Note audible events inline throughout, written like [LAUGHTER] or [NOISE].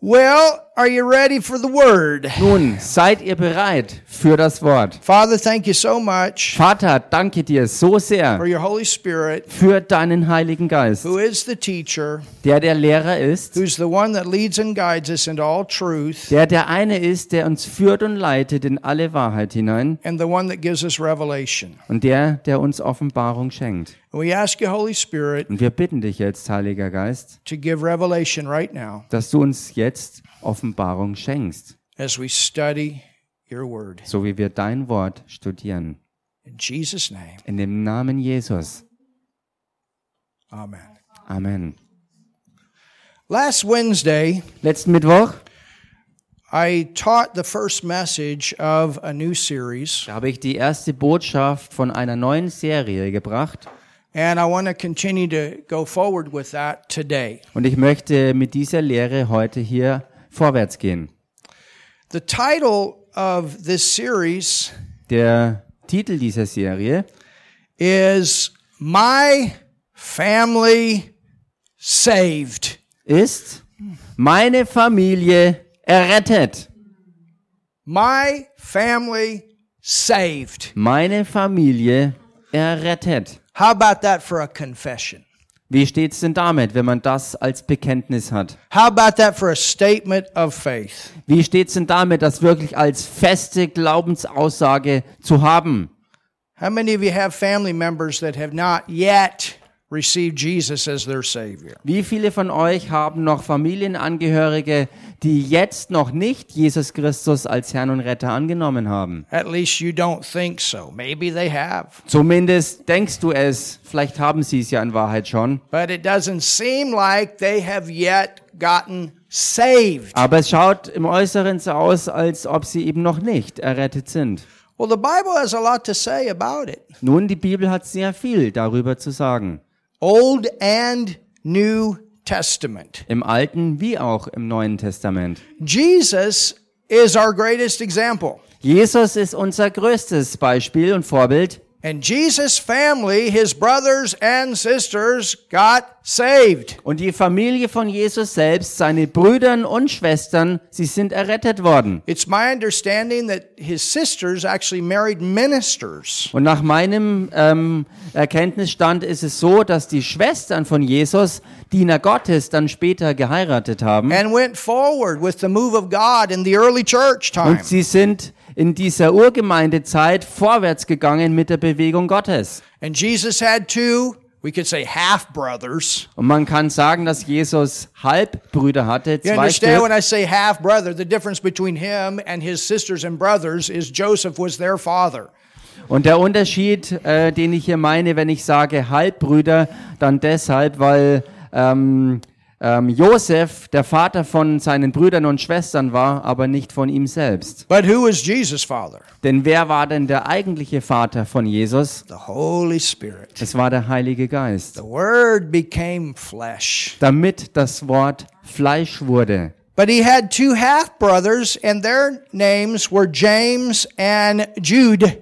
Well, are you ready for the word? Nun, seid ihr bereit für das Wort? Father, thank you so much Vater, danke dir so for sehr your Holy Spirit, für deinen Heiligen Geist, who is the teacher, der der Lehrer ist, who's the one that leads and guides us into all truth, der der eine ist, der uns führt und leitet in alle Wahrheit hinein and the one that gives us revelation. und der, der uns Offenbarung schenkt. And we ask you, Holy Spirit, Und wir bitten dich jetzt, Heiliger Geist, to give revelation right now dass du uns jetzt Offenbarung schenkst, as we study your word. so wie wir dein Wort studieren. In Jesus' name, In dem Namen Jesus. amen. Amen. Last Wednesday, Letzten Mittwoch I taught the first message of a new series, da habe ich die erste Botschaft von einer neuen Serie gebracht and I want to continue to go forward with that today. und ich möchte mit dieser Lehre heute hier vorwärts gehen. The title of this series Der Titel dieser Serie is My Family Saved. ist Meine Familie errettet. My Family Saved. Meine Familie errettet. How about that for a confession? Wie steht's denn damit, wenn man das als Bekenntnis hat? How about that for a statement of faith? Wie steht's denn damit, das wirklich als feste Glaubensaussage zu haben? How many of you have family members that have not yet received Jesus as their Savior? Wie viele von euch haben noch Familienangehörige, die jetzt noch nicht Jesus Christus als Herrn und Retter angenommen haben? At least you don't think so. Maybe they have. Zumindest denkst du es, vielleicht haben sie es ja in Wahrheit schon, But it doesn't seem like they have yet gotten saved. aber es schaut im Äußeren so aus, als ob sie eben noch nicht errettet sind. Well, the Bible has a lot to say about it. Nun, die Bibel hat sehr viel darüber zu sagen, Old and New Testament. im Alten wie auch im Neuen Testament. Jesus is our greatest example. Jesus ist unser größtes Beispiel und Vorbild. And Jesus' family, his brothers and sisters, got saved. Und die Familie von Jesus selbst, seine Brüder und Schwestern, sie sind errettet worden. It's my understanding that his sisters actually married ministers. Und nach meinem ähm, Erkenntnisstand ist es so, dass die Schwestern von Jesus, Diener Gottes, dann später geheiratet haben. and went forward with the move of God in the early church time. Und sie sind in dieser Urgemeindezeit vorwärts gegangen mit der Bewegung Gottes. And Jesus had two, we could say half brothers. Und man kann sagen, dass Jesus Halbbrüder hatte, You zwei understand Stück. when I say half brother, the difference between him and his sisters and brothers is Joseph was their father. Und der Unterschied, äh, den ich hier meine, wenn ich sage Halbbrüder, dann deshalb, weil ähm, ähm, Josef der Vater von seinen Brüdern und Schwestern war, aber nicht von ihm selbst. But who was Jesus' father? Denn wer war denn der eigentliche Vater von Jesus? The Holy Spirit. Es war der Heilige Geist. The Word became flesh. Damit das Wort Fleisch wurde. But he had two half brothers, and their names were James and Jude.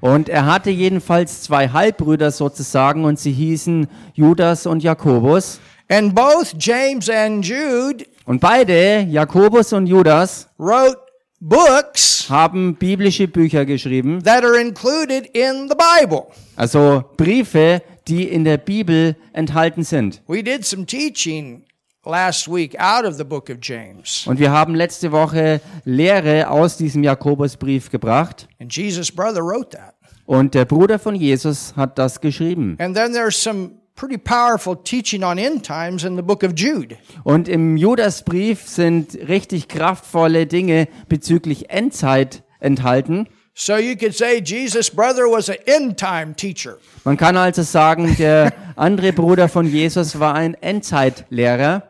Und er hatte jedenfalls zwei Halbbrüder sozusagen und sie hießen Judas und Jakobus. And both James and Jude Und beide, Jakobus und Judas, wrote books haben biblische Bücher geschrieben, that are included in the Bible. also Briefe, die in der Bibel enthalten sind. We did some teaching last week out of the book of James. Und wir haben letzte Woche Lehre aus diesem Jakobusbrief gebracht. And Jesus' brother wrote that. Und der Bruder von Jesus hat das geschrieben. And then there's some pretty powerful teaching on end times in the book of Jude. Und im Judasbrief sind richtig kraftvolle Dinge bezüglich Endzeit enthalten. So you could say Jesus' brother was an end time teacher. Man kann also sagen, der andere Bruder von Jesus war ein Endzeitlehrer.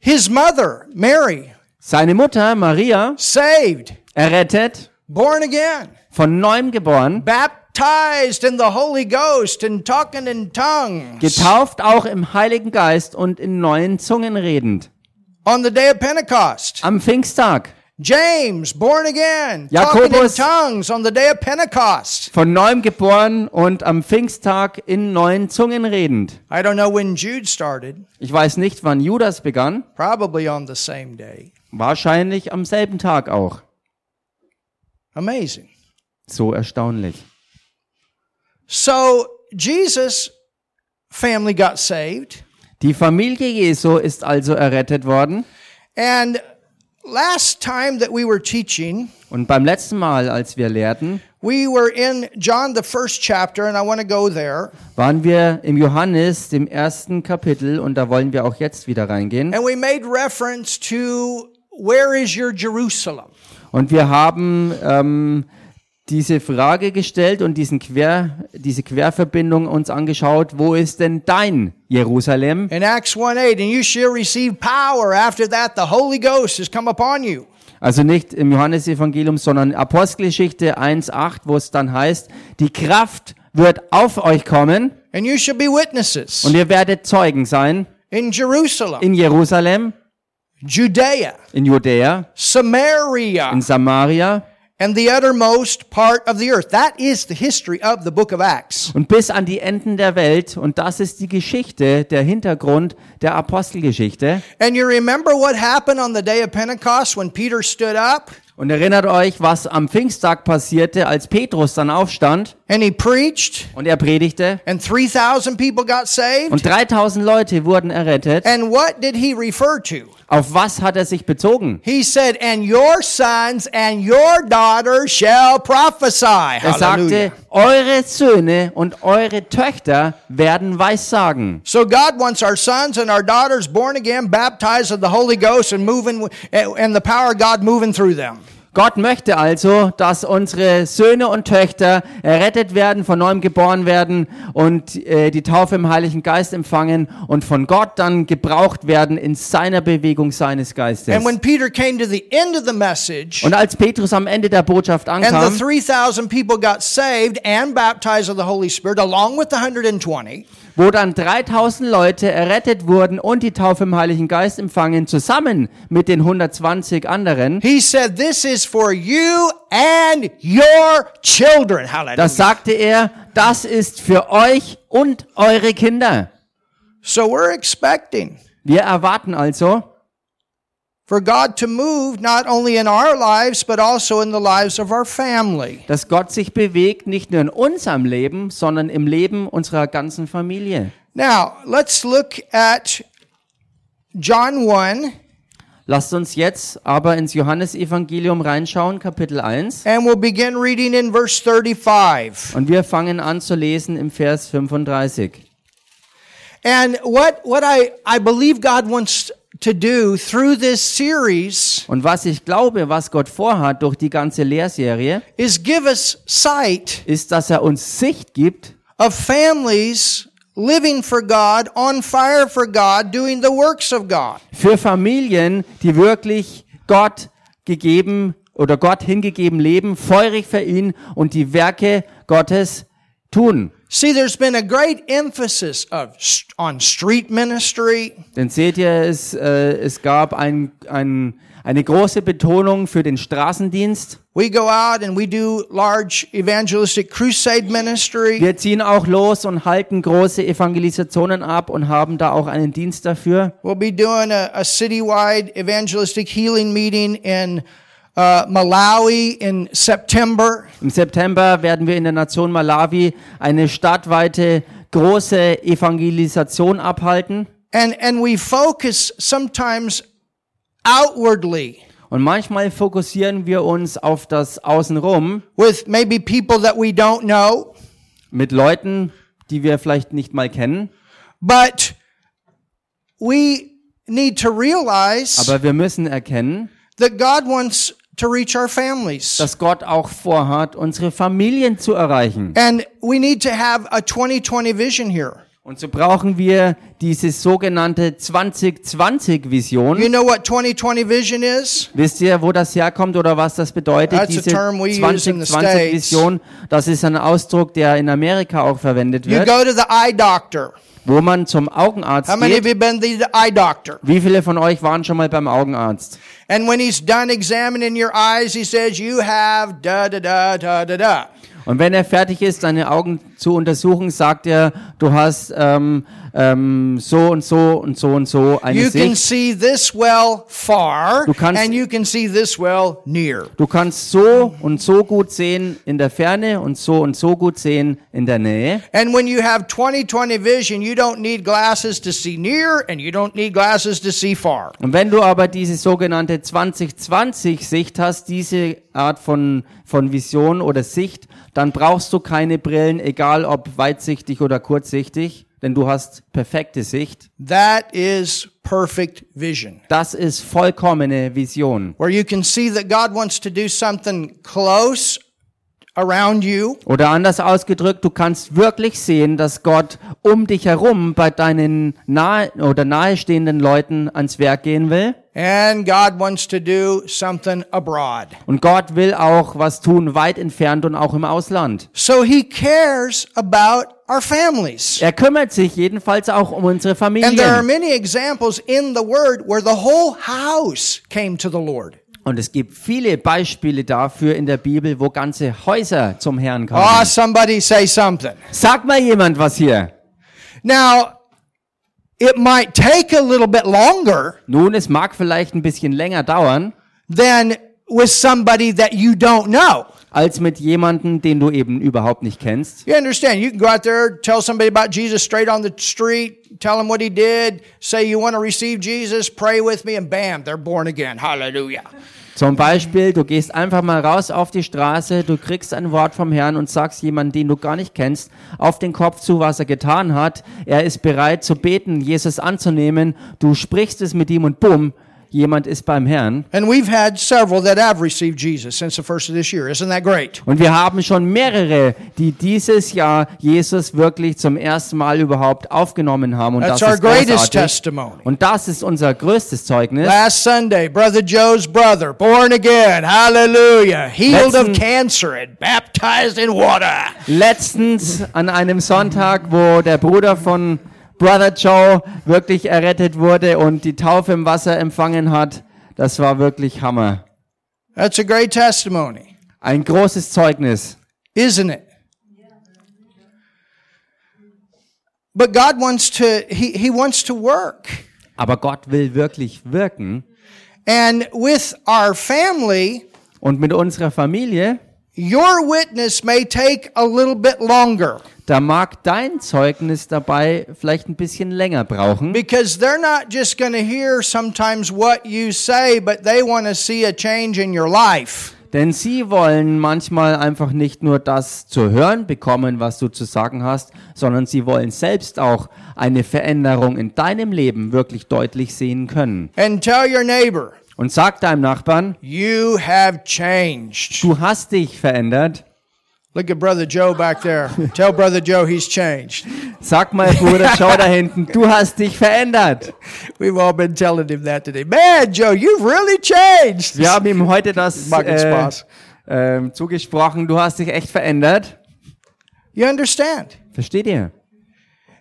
His mother, Mary, Seine Mutter Maria, saved, errettet, born again, von neuem geboren, baptized in the Holy Ghost and talking in tongues getauft auch im Heiligen Geist und in neuen Zungen redend. on the day of Pentecost. Am Pfingsttag. James, born again, talking in Jakobus. tongues on the day of Pentecost. Von neuem geboren und am Pfingsttag in neuen Zungen redend. I don't know when Jude started, Ich weiß nicht, wann Judas begann. probably on the same day. Wahrscheinlich am selben Tag auch. Amazing. So erstaunlich. So Jesus' family got saved. Die Familie Jesu ist also errettet worden. And last time that we were teaching, Und beim letzten Mal, als wir lehrten, we were in John, the first chapter, and I want to go there. waren wir im Johannes, dem ersten Kapitel, und da wollen wir auch jetzt wieder reingehen. And we made reference to where is your Jerusalem? Und wir haben ähm, diese Frage gestellt und diesen Quer, diese Querverbindung uns angeschaut, wo ist denn dein Jerusalem? In Acts 1 8, and you shall receive power. After that, the Holy Ghost has come upon you. Also nicht im Johannesevangelium, sondern Apostelgeschichte 1.8, wo es dann heißt, die Kraft wird auf euch kommen. And you shall be witnesses und ihr werdet Zeugen sein. in Jerusalem, in Jerusalem, Judea, in Judäa, Samaria, in Samaria and the uttermost part of the earth. That is the history of the book of Acts. und bis an die Enden der Welt. Und das ist die Geschichte, der Hintergrund der Apostelgeschichte. And you remember what happened on the day of Pentecost when Peter stood up Und erinnert euch, was am Pfingsttag passierte, als Petrus dann aufstand and he preached und er predigte and 3,000 people got saved? und 3000 Leute wurden errettet. And what did he refer to? Auf was hat er sich bezogen? He said, And your sons and your daughters shall prophesy. Er sagte, eure Söhne und eure Töchter werden Weissagen. So God wants our sons and our daughters born again, baptized of the Holy Ghost, and moving and the power of God moving through them. Gott möchte also, dass unsere Söhne und Töchter errettet werden, von neuem geboren werden und äh, die Taufe im Heiligen Geist empfangen und von Gott dann gebraucht werden in seiner Bewegung seines Geistes. And when Peter came to the end of the message, Und als Petrus am Ende der Botschaft and the ankam 3,000 people got saved and baptized of the Holy Spirit, along with the 120, wo dann 3000 Leute errettet wurden und die Taufe im Heiligen Geist empfangen, zusammen mit den 120 anderen, he said, This is for you and your children. Hallelujah. das sagte er, das ist für euch und eure Kinder. So we're expecting Wir erwarten also, for God to move not only in our lives, but also in the lives of our family. dass Gott sich bewegt, nicht nur in unserem Leben, sondern im Leben unserer ganzen Familie. Now, let's look at John 1, Lasst uns jetzt aber ins Johannesevangelium reinschauen, Kapitel 1. and we'll begin reading in verse 35. Und wir fangen an zu lesen im Vers 35. And what, what I, I believe God wants to do through this series Und was ich glaube, was Gott vorhat durch die ganze Lehrserie, is give us sight ist, dass er uns Sicht gibt of families living for God, on fire for God, doing the works of God. für Familien, die wirklich Gott gegeben oder Gott hingegeben leben, feurig für ihn und die Werke Gottes tun. See, there's been a great emphasis of on street ministry, Denn seht ihr, es, äh, es gab ein, ein, eine große Betonung für den Straßendienst. We go out and we do large evangelistic crusade ministry. Wir ziehen auch los und halten große Evangelisationen ab und haben da auch einen Dienst dafür. We'll be doing a, a citywide evangelistic healing meeting in uh, Malawi in September. Im September werden wir in der Nation Malawi eine stadtweite große Evangelisation abhalten. And, and we focus sometimes outwardly Und manchmal fokussieren wir uns auf das Außenrum with maybe people that we don't know, mit Leuten, die wir vielleicht nicht mal kennen. but we need to realize Aber wir müssen erkennen, that God wants to reach our families. dass Gott auch vorhat, unsere Familien zu erreichen. And we need to have a 2020 vision here. Und so brauchen wir diese sogenannte 2020-Vision. You know what 2020 vision is? Wisst ihr, wo das herkommt oder was das bedeutet? That's Diese term we use in the 2020-Vision, das ist ein Ausdruck, der in Amerika auch verwendet You wird, go to the eye doctor. Wo man zum Augenarzt How many of geht. you been to the eye doctor? Wie viele von euch waren schon mal beim Augenarzt? And when he's done examining your eyes, he says, you have da da da da da da. Und wenn er fertig ist, deine Augen zu untersuchen, sagt er, du hast ähm, ähm, so und so und so und so eine You can Sicht. see this well far, Du kannst- and you can see this well near. Du kannst so und so gut sehen in der Ferne und so und so gut sehen in der Nähe. And when you have 20/20 vision, you don't need glasses to see near, and you don't need glasses to see far. Und wenn du aber diese sogenannte 2020-Sicht hast, diese Art von, von Vision oder Sicht, dann brauchst du keine Brillen, egal ob weitsichtig oder kurzsichtig, denn du hast perfekte Sicht. That is perfect vision, Das ist vollkommene Vision. where you can see that God wants to do something close around you, Oder anders ausgedrückt, du kannst wirklich sehen, dass Gott um dich herum bei deinen nahe oder nahestehenden Leuten ans Werk gehen will. and God wants to do something abroad. Und Gott will auch was tun, weit entfernt und auch im Ausland. So He cares about our families. Er kümmert sich jedenfalls auch um unsere And there are Familien. many examples in the Word where the whole house came to the Lord. Und es gibt viele Beispiele dafür in der Bibel, wo ganze Häuser zum Herrn Oh, kamen. somebody say something. Sag mal jemand was hier. Now, it might take a little bit longer Nun, es mag vielleicht ein bisschen länger dauern, than with somebody that you don't know. Als mit jemandem, den du eben überhaupt nicht kennst. You understand? You can go out there, tell somebody about Jesus straight on the street, tell them what he did, say you want to receive Jesus, pray with me, and bam, they're born again. Hallelujah. Zum Beispiel, du gehst einfach mal raus auf die Straße, du kriegst ein Wort vom Herrn und sagst jemanden, den du gar nicht kennst, auf den Kopf zu, was er getan hat. Er ist bereit zu beten, Jesus anzunehmen. Du sprichst es mit ihm und bumm, jemand ist beim Herrn. And we've had several that have received Jesus since the first of this year. Isn't that great? Und wir haben schon mehrere, die dieses Jahr Jesus wirklich zum ersten Mal überhaupt aufgenommen haben. Und That's das our ist greatest großartig. testimony. Und das ist unser größtes Zeugnis. Last Sunday, Brother Joe's brother, born again, hallelujah, healed of Letzten- cancer and baptized in water. Letztens an einem Sonntag, wo der Bruder von Brother Joe wirklich errettet wurde und die Taufe im Wasser empfangen hat, das war wirklich Hammer. That's a great testimony, Ein großes Zeugnis. isn't it? But God wants to, He, he wants to work. Aber Gott will wirklich wirken. And with our family, Und mit unserer Familie, your witness may take a little bit longer da mag dein Zeugnis dabei vielleicht ein bisschen länger brauchen. because they're not just going to hear sometimes what you say, but they want to see a change in your life. Denn sie wollen manchmal einfach nicht nur das zu hören bekommen, was du zu sagen hast, sondern sie wollen selbst auch eine Veränderung in deinem Leben wirklich deutlich sehen können. And tell your neighbor, Und sag deinem Nachbarn, you have changed. du hast dich verändert. Look at Brother Joe back there. Tell Brother Joe he's changed. Sag mal, Bruder, [LAUGHS] schau da hinten, du hast dich verändert. We've all been telling him that today. Man, Joe, you've really changed. Wir haben ihm heute das [LAUGHS] äh, ähm, zugesprochen, du hast dich echt verändert. You understand? Versteht ihr?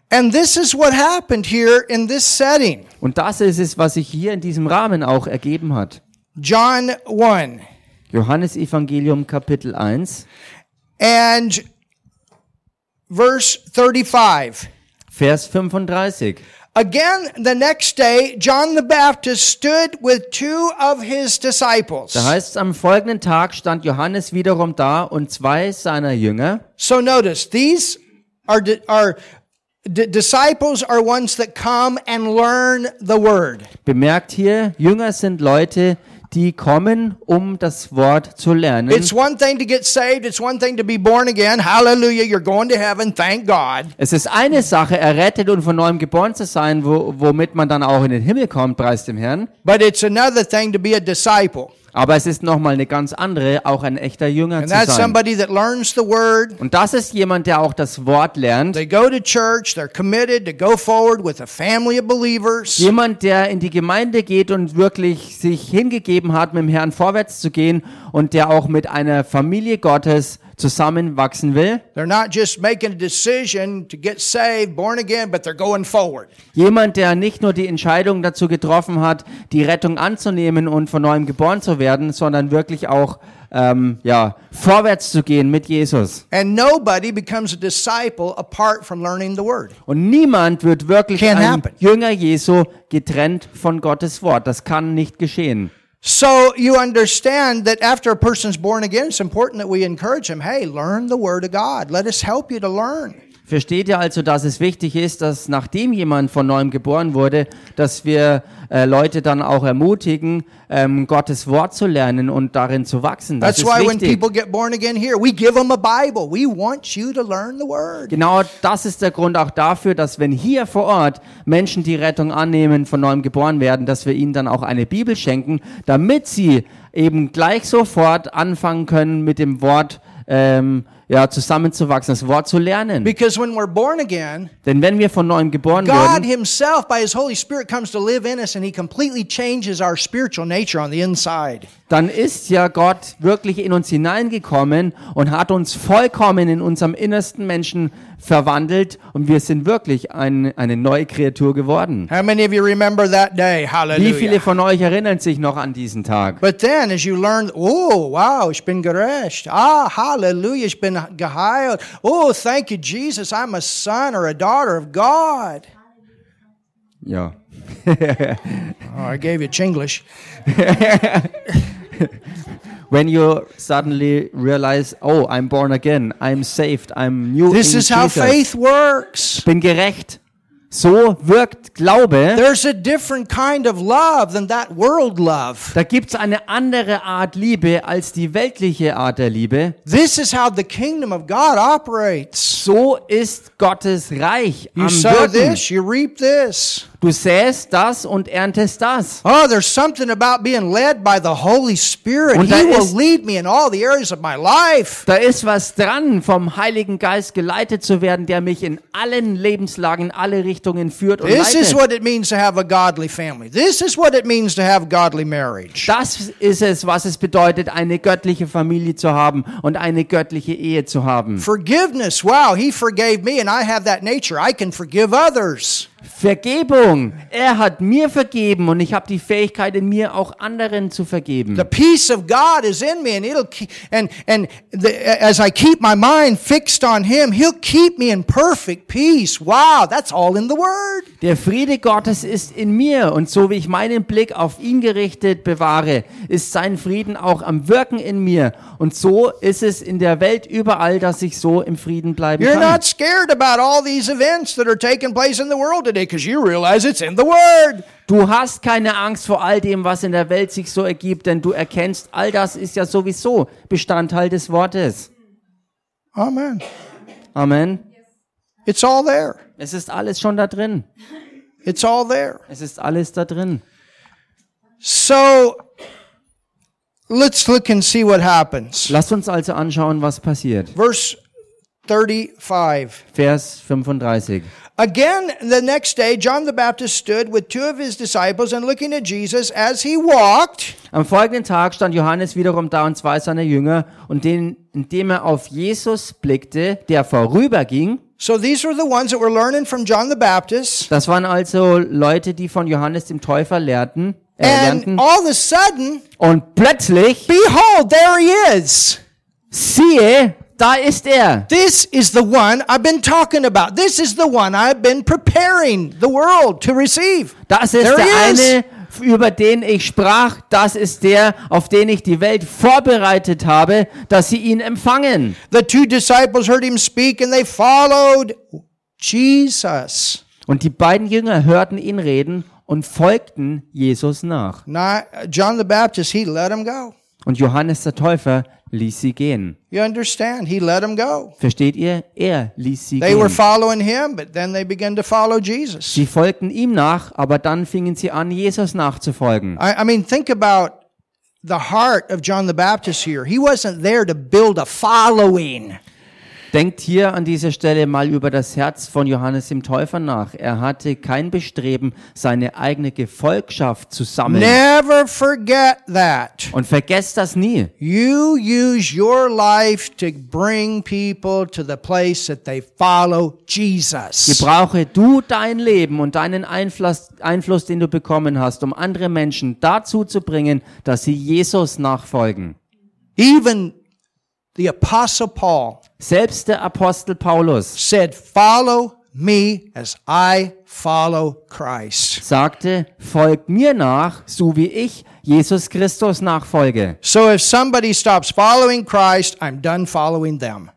And this is what happened here in this setting. Und das ist es, was sich hier in diesem Rahmen auch ergeben hat. John 1. Johannes Evangelium Kapitel 1, And verse 35. Vers 35. Again, the next day, John the Baptist stood with two of his disciples. Da heißt es, am folgenden Tag stand Johannes wiederum da und zwei seiner Jünger. So notice, these are, are disciples are ones that come and learn the word. Bemerkt hier, Jünger sind Leute, die kommen, um das Wort zu lernen. It's one thing to get saved, it's one thing to be born again. Hallelujah, you're going to heaven, thank God. Es ist eine Sache, errettet und von neuem geboren zu sein, wo, womit man dann auch in den Himmel kommt, preis dem Herrn. But it's another thing to be a disciple. Aber es ist nochmal eine ganz andere, auch ein echter Jünger And zu that's sein. somebody that learns the word. Und das ist jemand, der auch das Wort lernt. They go to church, they're committed to go forward with a family of believers. Jemand, der in die Gemeinde geht und wirklich sich hingegeben hat, mit dem Herrn vorwärts zu gehen und der auch mit einer Familie Gottes zusammenwachsen will. Jemand, der nicht nur die Entscheidung dazu getroffen hat, die Rettung anzunehmen und von neuem geboren zu werden, sondern wirklich auch ähm, ja, vorwärts zu gehen mit Jesus. And nobody becomes a disciple apart from learning the word. Und niemand wird wirklich Can't ein happen. Jünger Jesu getrennt von Gottes Wort. Das kann nicht geschehen. So you understand that after a person's born again, it's important that we encourage them, hey, learn the word of God. Let us help you to learn. Versteht ihr also, dass es wichtig ist, dass nachdem jemand von neuem geboren wurde, dass wir äh, Leute dann auch ermutigen, ähm, Gottes Wort zu lernen und darin zu wachsen. Das That's ist why when wichtig. people get born again here, we give them a Bible. We want you to learn the word. Genau das ist der Grund auch dafür, dass wenn hier vor Ort Menschen die Rettung annehmen, von neuem geboren werden, dass wir ihnen dann auch eine Bibel schenken, damit sie eben gleich sofort anfangen können, mit dem Wort ähm, ja, zusammenzuwachsen, das Wort zu lernen. Because when we're born again, Denn wenn wir von neuem geboren God werden, Himself, by His Holy Spirit, comes to live in us and He completely changes our spiritual nature on the inside. Dann ist ja Gott wirklich in uns hineingekommen und hat uns vollkommen in unserem innersten Menschen verwandelt und wir sind wirklich ein, eine neue Kreatur geworden. How many of you remember that day? Wie viele von euch erinnern sich noch an diesen Tag? But then, as you learn, oh, wow, ich bin gerecht. Ah, hallelujah, ich bin geheilt. Oh, thank you, Jesus, I'm a son or a daughter of God. Ja. [LAUGHS] Oh, I gave you Chinglish. [LAUGHS] When you suddenly realize, oh, I'm born again, I'm saved, I'm new This is how faith works. bin gerecht. So wirkt Glaube. There's a different kind of love than that world love. Da gibt's eine andere Art Liebe als die weltliche Art der Liebe. This is how the kingdom of God operates. So ist Gottes Reich You am sow Wirken. this, you reap this. Du säst das und erntest das. Oh, there's something about being led by the Holy Spirit. Und He will ist- lead me in all the areas of my life. Da ist was dran, vom Heiligen Geist geleitet zu werden, der mich in allen Lebenslagen, alle Richtungen führt und This is leitet. what it means to have a godly family. This is what it means to have godly marriage. Das ist es, was es bedeutet, eine göttliche Familie zu haben und eine göttliche Ehe zu haben. Forgiveness. Wow, he forgave me and I have that nature. I can forgive others. Vergebung. Er hat mir vergeben und ich habe die Fähigkeit in mir auch anderen zu vergeben. The peace of God is in me and it'll keep, and and the, as I keep my mind fixed on him, he'll keep me in perfect peace. Wow, that's all in the word. Der Friede Gottes ist in mir und so wie ich meinen Blick auf ihn gerichtet bewahre, ist sein Frieden auch am Wirken in mir. Und so ist es in der Welt überall, dass ich so im Frieden bleiben You're kann. not scared about all these events that are taking place in the world today because you realize it's in the word. Du hast keine Angst vor all dem, was in der Welt sich so ergibt, denn du erkennst, all das ist ja sowieso Bestandteil des Wortes. Amen. Amen. It's all there. Es ist alles schon da drin. It's all there. Es ist alles da drin. So let's look and see what happens. Lasst uns also anschauen, was passiert. Verse 35. Vers 35. Again, the next day, John the Baptist stood with two of his disciples and looking at Jesus as he walked, Am folgenden Tag stand Johannes wiederum da und zwei seiner Jünger, und den, indem er auf Jesus blickte, der vorüberging, So these were the ones that were learning from John the Baptist. das waren also Leute, die von Johannes dem Täufer lehrten, äh, And lernten, all of a sudden, und plötzlich, behold, there he is. siehe, da ist er. This is the one I've been talking about. This is the one I've been preparing the world to receive. Das ist There der he is. eine, über den ich sprach, das ist der, auf den ich die Welt vorbereitet habe, dass sie ihn empfangen. The two disciples heard him speak and they followed Jesus. Und die beiden Jünger hörten ihn reden und folgten Jesus nach. Not, John the Baptist, he let them go. Und Johannes der Täufer ließ sie gehen. You understand? He let them go. Versteht ihr? Er ließ sie They were gehen. following him, but then they began to follow Jesus. Sie folgten ihm nach, aber dann fingen sie an, Jesus nachzufolgen. I, I mean, think about the heart of John the Baptist here. He wasn't there to build a following. Denkt hier an dieser Stelle mal über das Herz von Johannes dem Täufer nach. Er hatte kein Bestreben, seine eigene Gefolgschaft zu sammeln. Never forget that. Und vergesst das nie. You use your life to bring people to the place that they follow Jesus. Gebrauche du dein Leben und deinen Einfluss, Einfluss, den du bekommen hast, um andere Menschen dazu zu bringen, dass sie Jesus nachfolgen. Even the Apostle Paul Selbst der Apostel Paulus said, Follow me as I follow Christ. sagte, folgt mir nach, so wie ich Jesus Christus nachfolge. So if somebody stops following Christ, I'm done following them.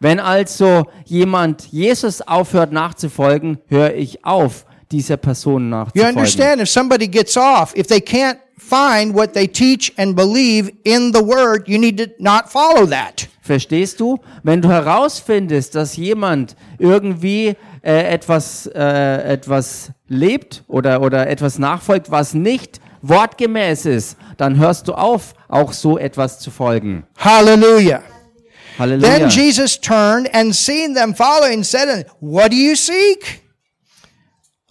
Wenn also jemand Jesus aufhört nachzufolgen, höre ich auf, dieser Person You nachzufolgen. understand? If somebody gets off, if they can't find what they teach and believe in the Word, you need to not follow that. Verstehst du? Wenn du herausfindest, dass jemand irgendwie äh, etwas, äh, etwas lebt oder, oder etwas nachfolgt, was nicht wortgemäß ist, dann hörst du auf, auch so etwas zu folgen. Hallelujah. Halleluja. Then Jesus turned and seeing them following said, What do you seek?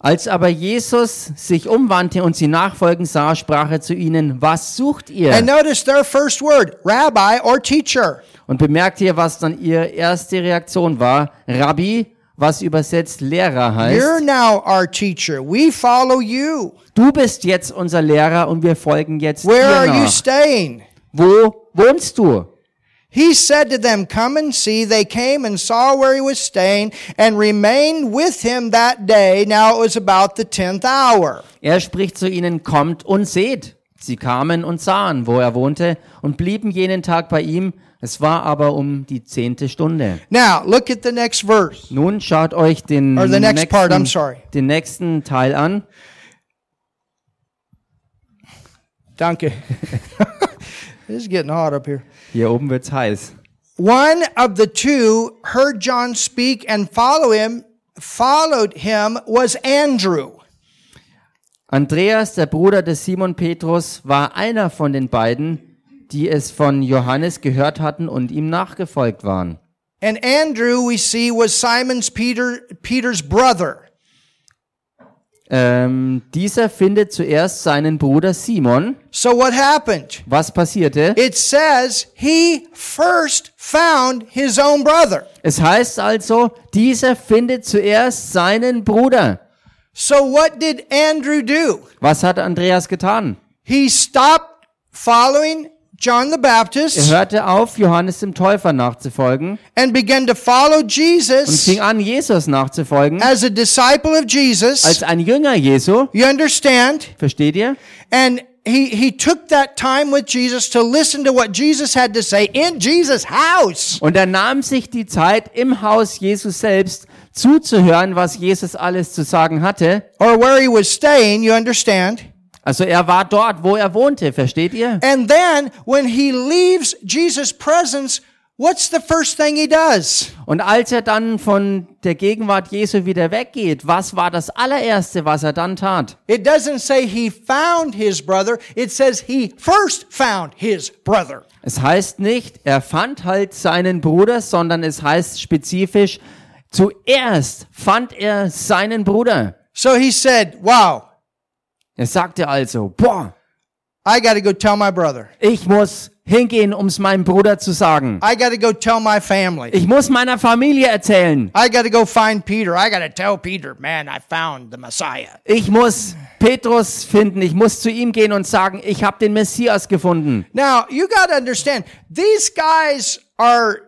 Als aber Jesus sich umwandte und sie nachfolgen sah, sprach er zu ihnen, was sucht And ihr? notice their first word, rabbi or teacher. Und bemerkt ihr, was dann ihre erste Reaktion war? Rabbi, was übersetzt Lehrer heißt. You're now our teacher. We follow you. Du bist jetzt unser Lehrer und wir folgen jetzt Where dir are you nach. staying? Wo wohnst du? He said to them, Come and see. They came and saw where he was staying and remained with him that day. Now it was about the tenth hour. Er spricht zu ihnen, kommt und seht. Sie kamen und sahen, wo er wohnte und blieben jenen Tag bei ihm. Es war aber um die zehnte Stunde. Now look at the next verse. Nun schaut euch den, Or the next nächsten, part, I'm sorry. den nächsten Teil an. Danke. [LAUGHS] it's getting hot up here. Hier oben wird's heiß. One of the two heard John speak and follow him, followed him was Andrew. Andreas, der Bruder des Simon Petrus, war einer von den beiden, die es von Johannes gehört hatten und ihm nachgefolgt waren. And Andrew, we see, was Simon's Peter, Peter's brother. Ähm, dieser findet zuerst seinen Bruder Simon. So what happened? Was passierte? It says he first found his own brother. Es heißt also, dieser findet zuerst seinen Bruder. So what did Andrew do? Was hat Andreas getan? He stopped following John the Er Baptist hörte auf, Johannes dem Täufer nachzufolgen and began to follow und Jesus fing an, Jesus nachzufolgen as a disciple of Jesus. als ein Jünger Jesu. You understand? Versteht ihr? And he, he took that time with Jesus to listen to what Jesus had to say in Jesus' house. Und er nahm sich die Zeit, im Haus Jesus selbst zuzuhören, was Jesus alles zu sagen hatte. Or where he was staying, you understand? Also er war dort, wo er wohnte, versteht ihr? And then when he leaves Jesus' presence, what's the first thing he does? Und als er dann von der Gegenwart Jesu wieder weggeht, was war das allererste, was er dann tat? It doesn't say he found his brother, it says he first found his brother. Es heißt nicht, er fand halt seinen Bruder, sondern es heißt spezifisch, zuerst fand er seinen Bruder. So he said, Wow, Er sagte also, boah, I got to go tell my brother. ich muss hingehen, um es meinem Bruder zu sagen. I got to go tell my family. Ich muss meiner Familie erzählen. I got to go find Peter. I got to tell Peter, man, I found the Messiah. Ich muss Petrus finden. Ich muss zu ihm gehen und sagen, ich habe den Messias gefunden. Now, you got to understand, these guys are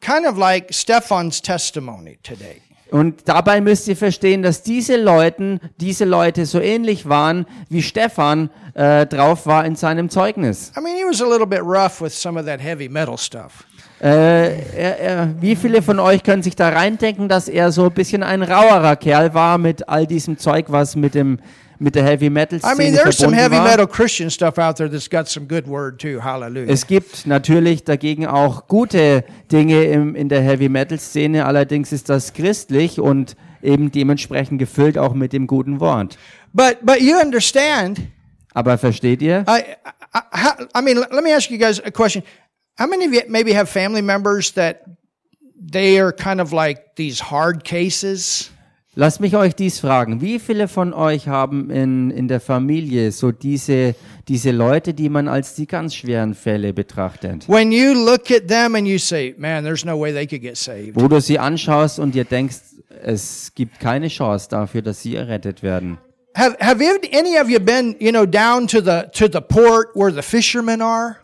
kind of like Stephan's testimony today. Und dabei müsst ihr verstehen, dass diese Leuten, diese Leute so ähnlich waren, wie Stephan äh, drauf war in seinem Zeugnis. I mean, he was a little bit rough with some of that heavy metal stuff. Äh, er, er, wie viele von euch können sich da reindenken, dass er so ein bisschen ein rauerer Kerl war mit all diesem Zeug, was mit dem mit der Heavy Metal I Szene mean, there's some heavy war? metal Christian stuff out there that's got some good word too. Hallelujah. Es gibt natürlich dagegen auch gute Dinge im, in der Heavy Metal Szene, allerdings ist das christlich und eben dementsprechend gefüllt auch mit dem guten Wort. But but you understand? Aber versteht ihr? I, I, I mean, let me ask you guys a question. How many of you maybe have family members that they are kind of like these hard cases? Lasst mich euch dies fragen. Wie viele von euch haben in, in der Familie so diese, diese Leute, die man als die ganz schweren Fälle betrachtet? When you look at them and you say, "Man, there's no way they could get saved." Wo du sie anschaust und dir denkst, es gibt keine Chance dafür, dass sie errettet werden. Have Have any of you been, you know, down to the to the port where the fishermen are?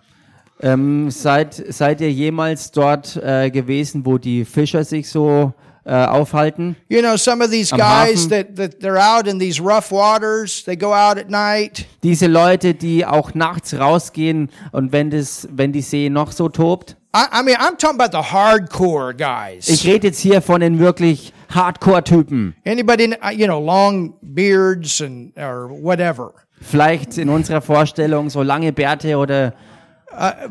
Ähm, seid, seid ihr jemals dort äh, gewesen, wo die Fischer sich so äh, aufhalten? You know, some of these guys that, that they're out in these rough waters. They go out at night. Diese Leute, die auch nachts rausgehen und wenn, das, wenn die See noch so tobt? I, I mean, I'm talking about the hardcore Ich guys. rede jetzt hier von den wirklich Hardcore-Typen. Anybody, uh, you know, long beards and or whatever. Vielleicht in unserer Vorstellung so lange Bärte oder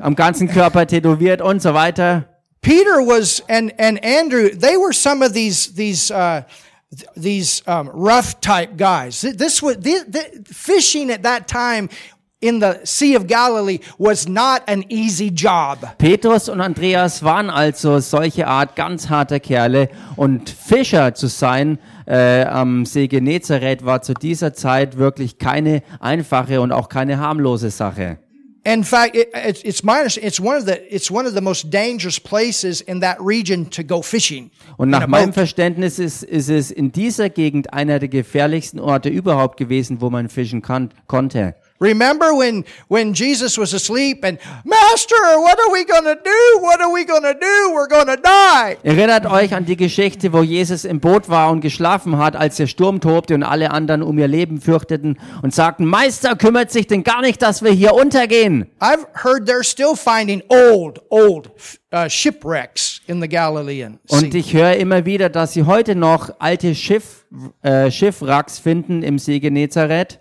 am ganzen Körper tätowiert und so weiter. Peter was and and Andrew. They were some of these these uh, th- these um, rough type guys. Th- This was thi- thi- fishing at that time in the Sea of Galilee was not an easy job. Petrus und Andreas waren also solche Art ganz harter Kerle und Fischer zu sein äh, am See Genezareth war zu dieser Zeit wirklich keine einfache und auch keine harmlose Sache. In fact, it, it's, it's my it's one of the it's one of the most dangerous places in that region to go fishing. Und nach meinem. Verständnis ist, ist es in dieser Gegend einer der gefährlichsten Orte überhaupt gewesen, wo man fischen kann, konnte. Remember when when Jesus was asleep and Master, what are we going to do? What are we going to do? We're going to die. Erinnert euch an die Geschichte, wo Jesus im Boot war und geschlafen hat, als der Sturm tobte und alle anderen um ihr Leben fürchteten und sagten, Meister, kümmert sich denn gar nicht, dass wir hier untergehen. I've heard they're still finding old, old uh, shipwrecks in the Galilean Und Sea. ich höre immer wieder, dass sie heute noch alte Schiff, äh, Schiffwracks finden im See Genezareth.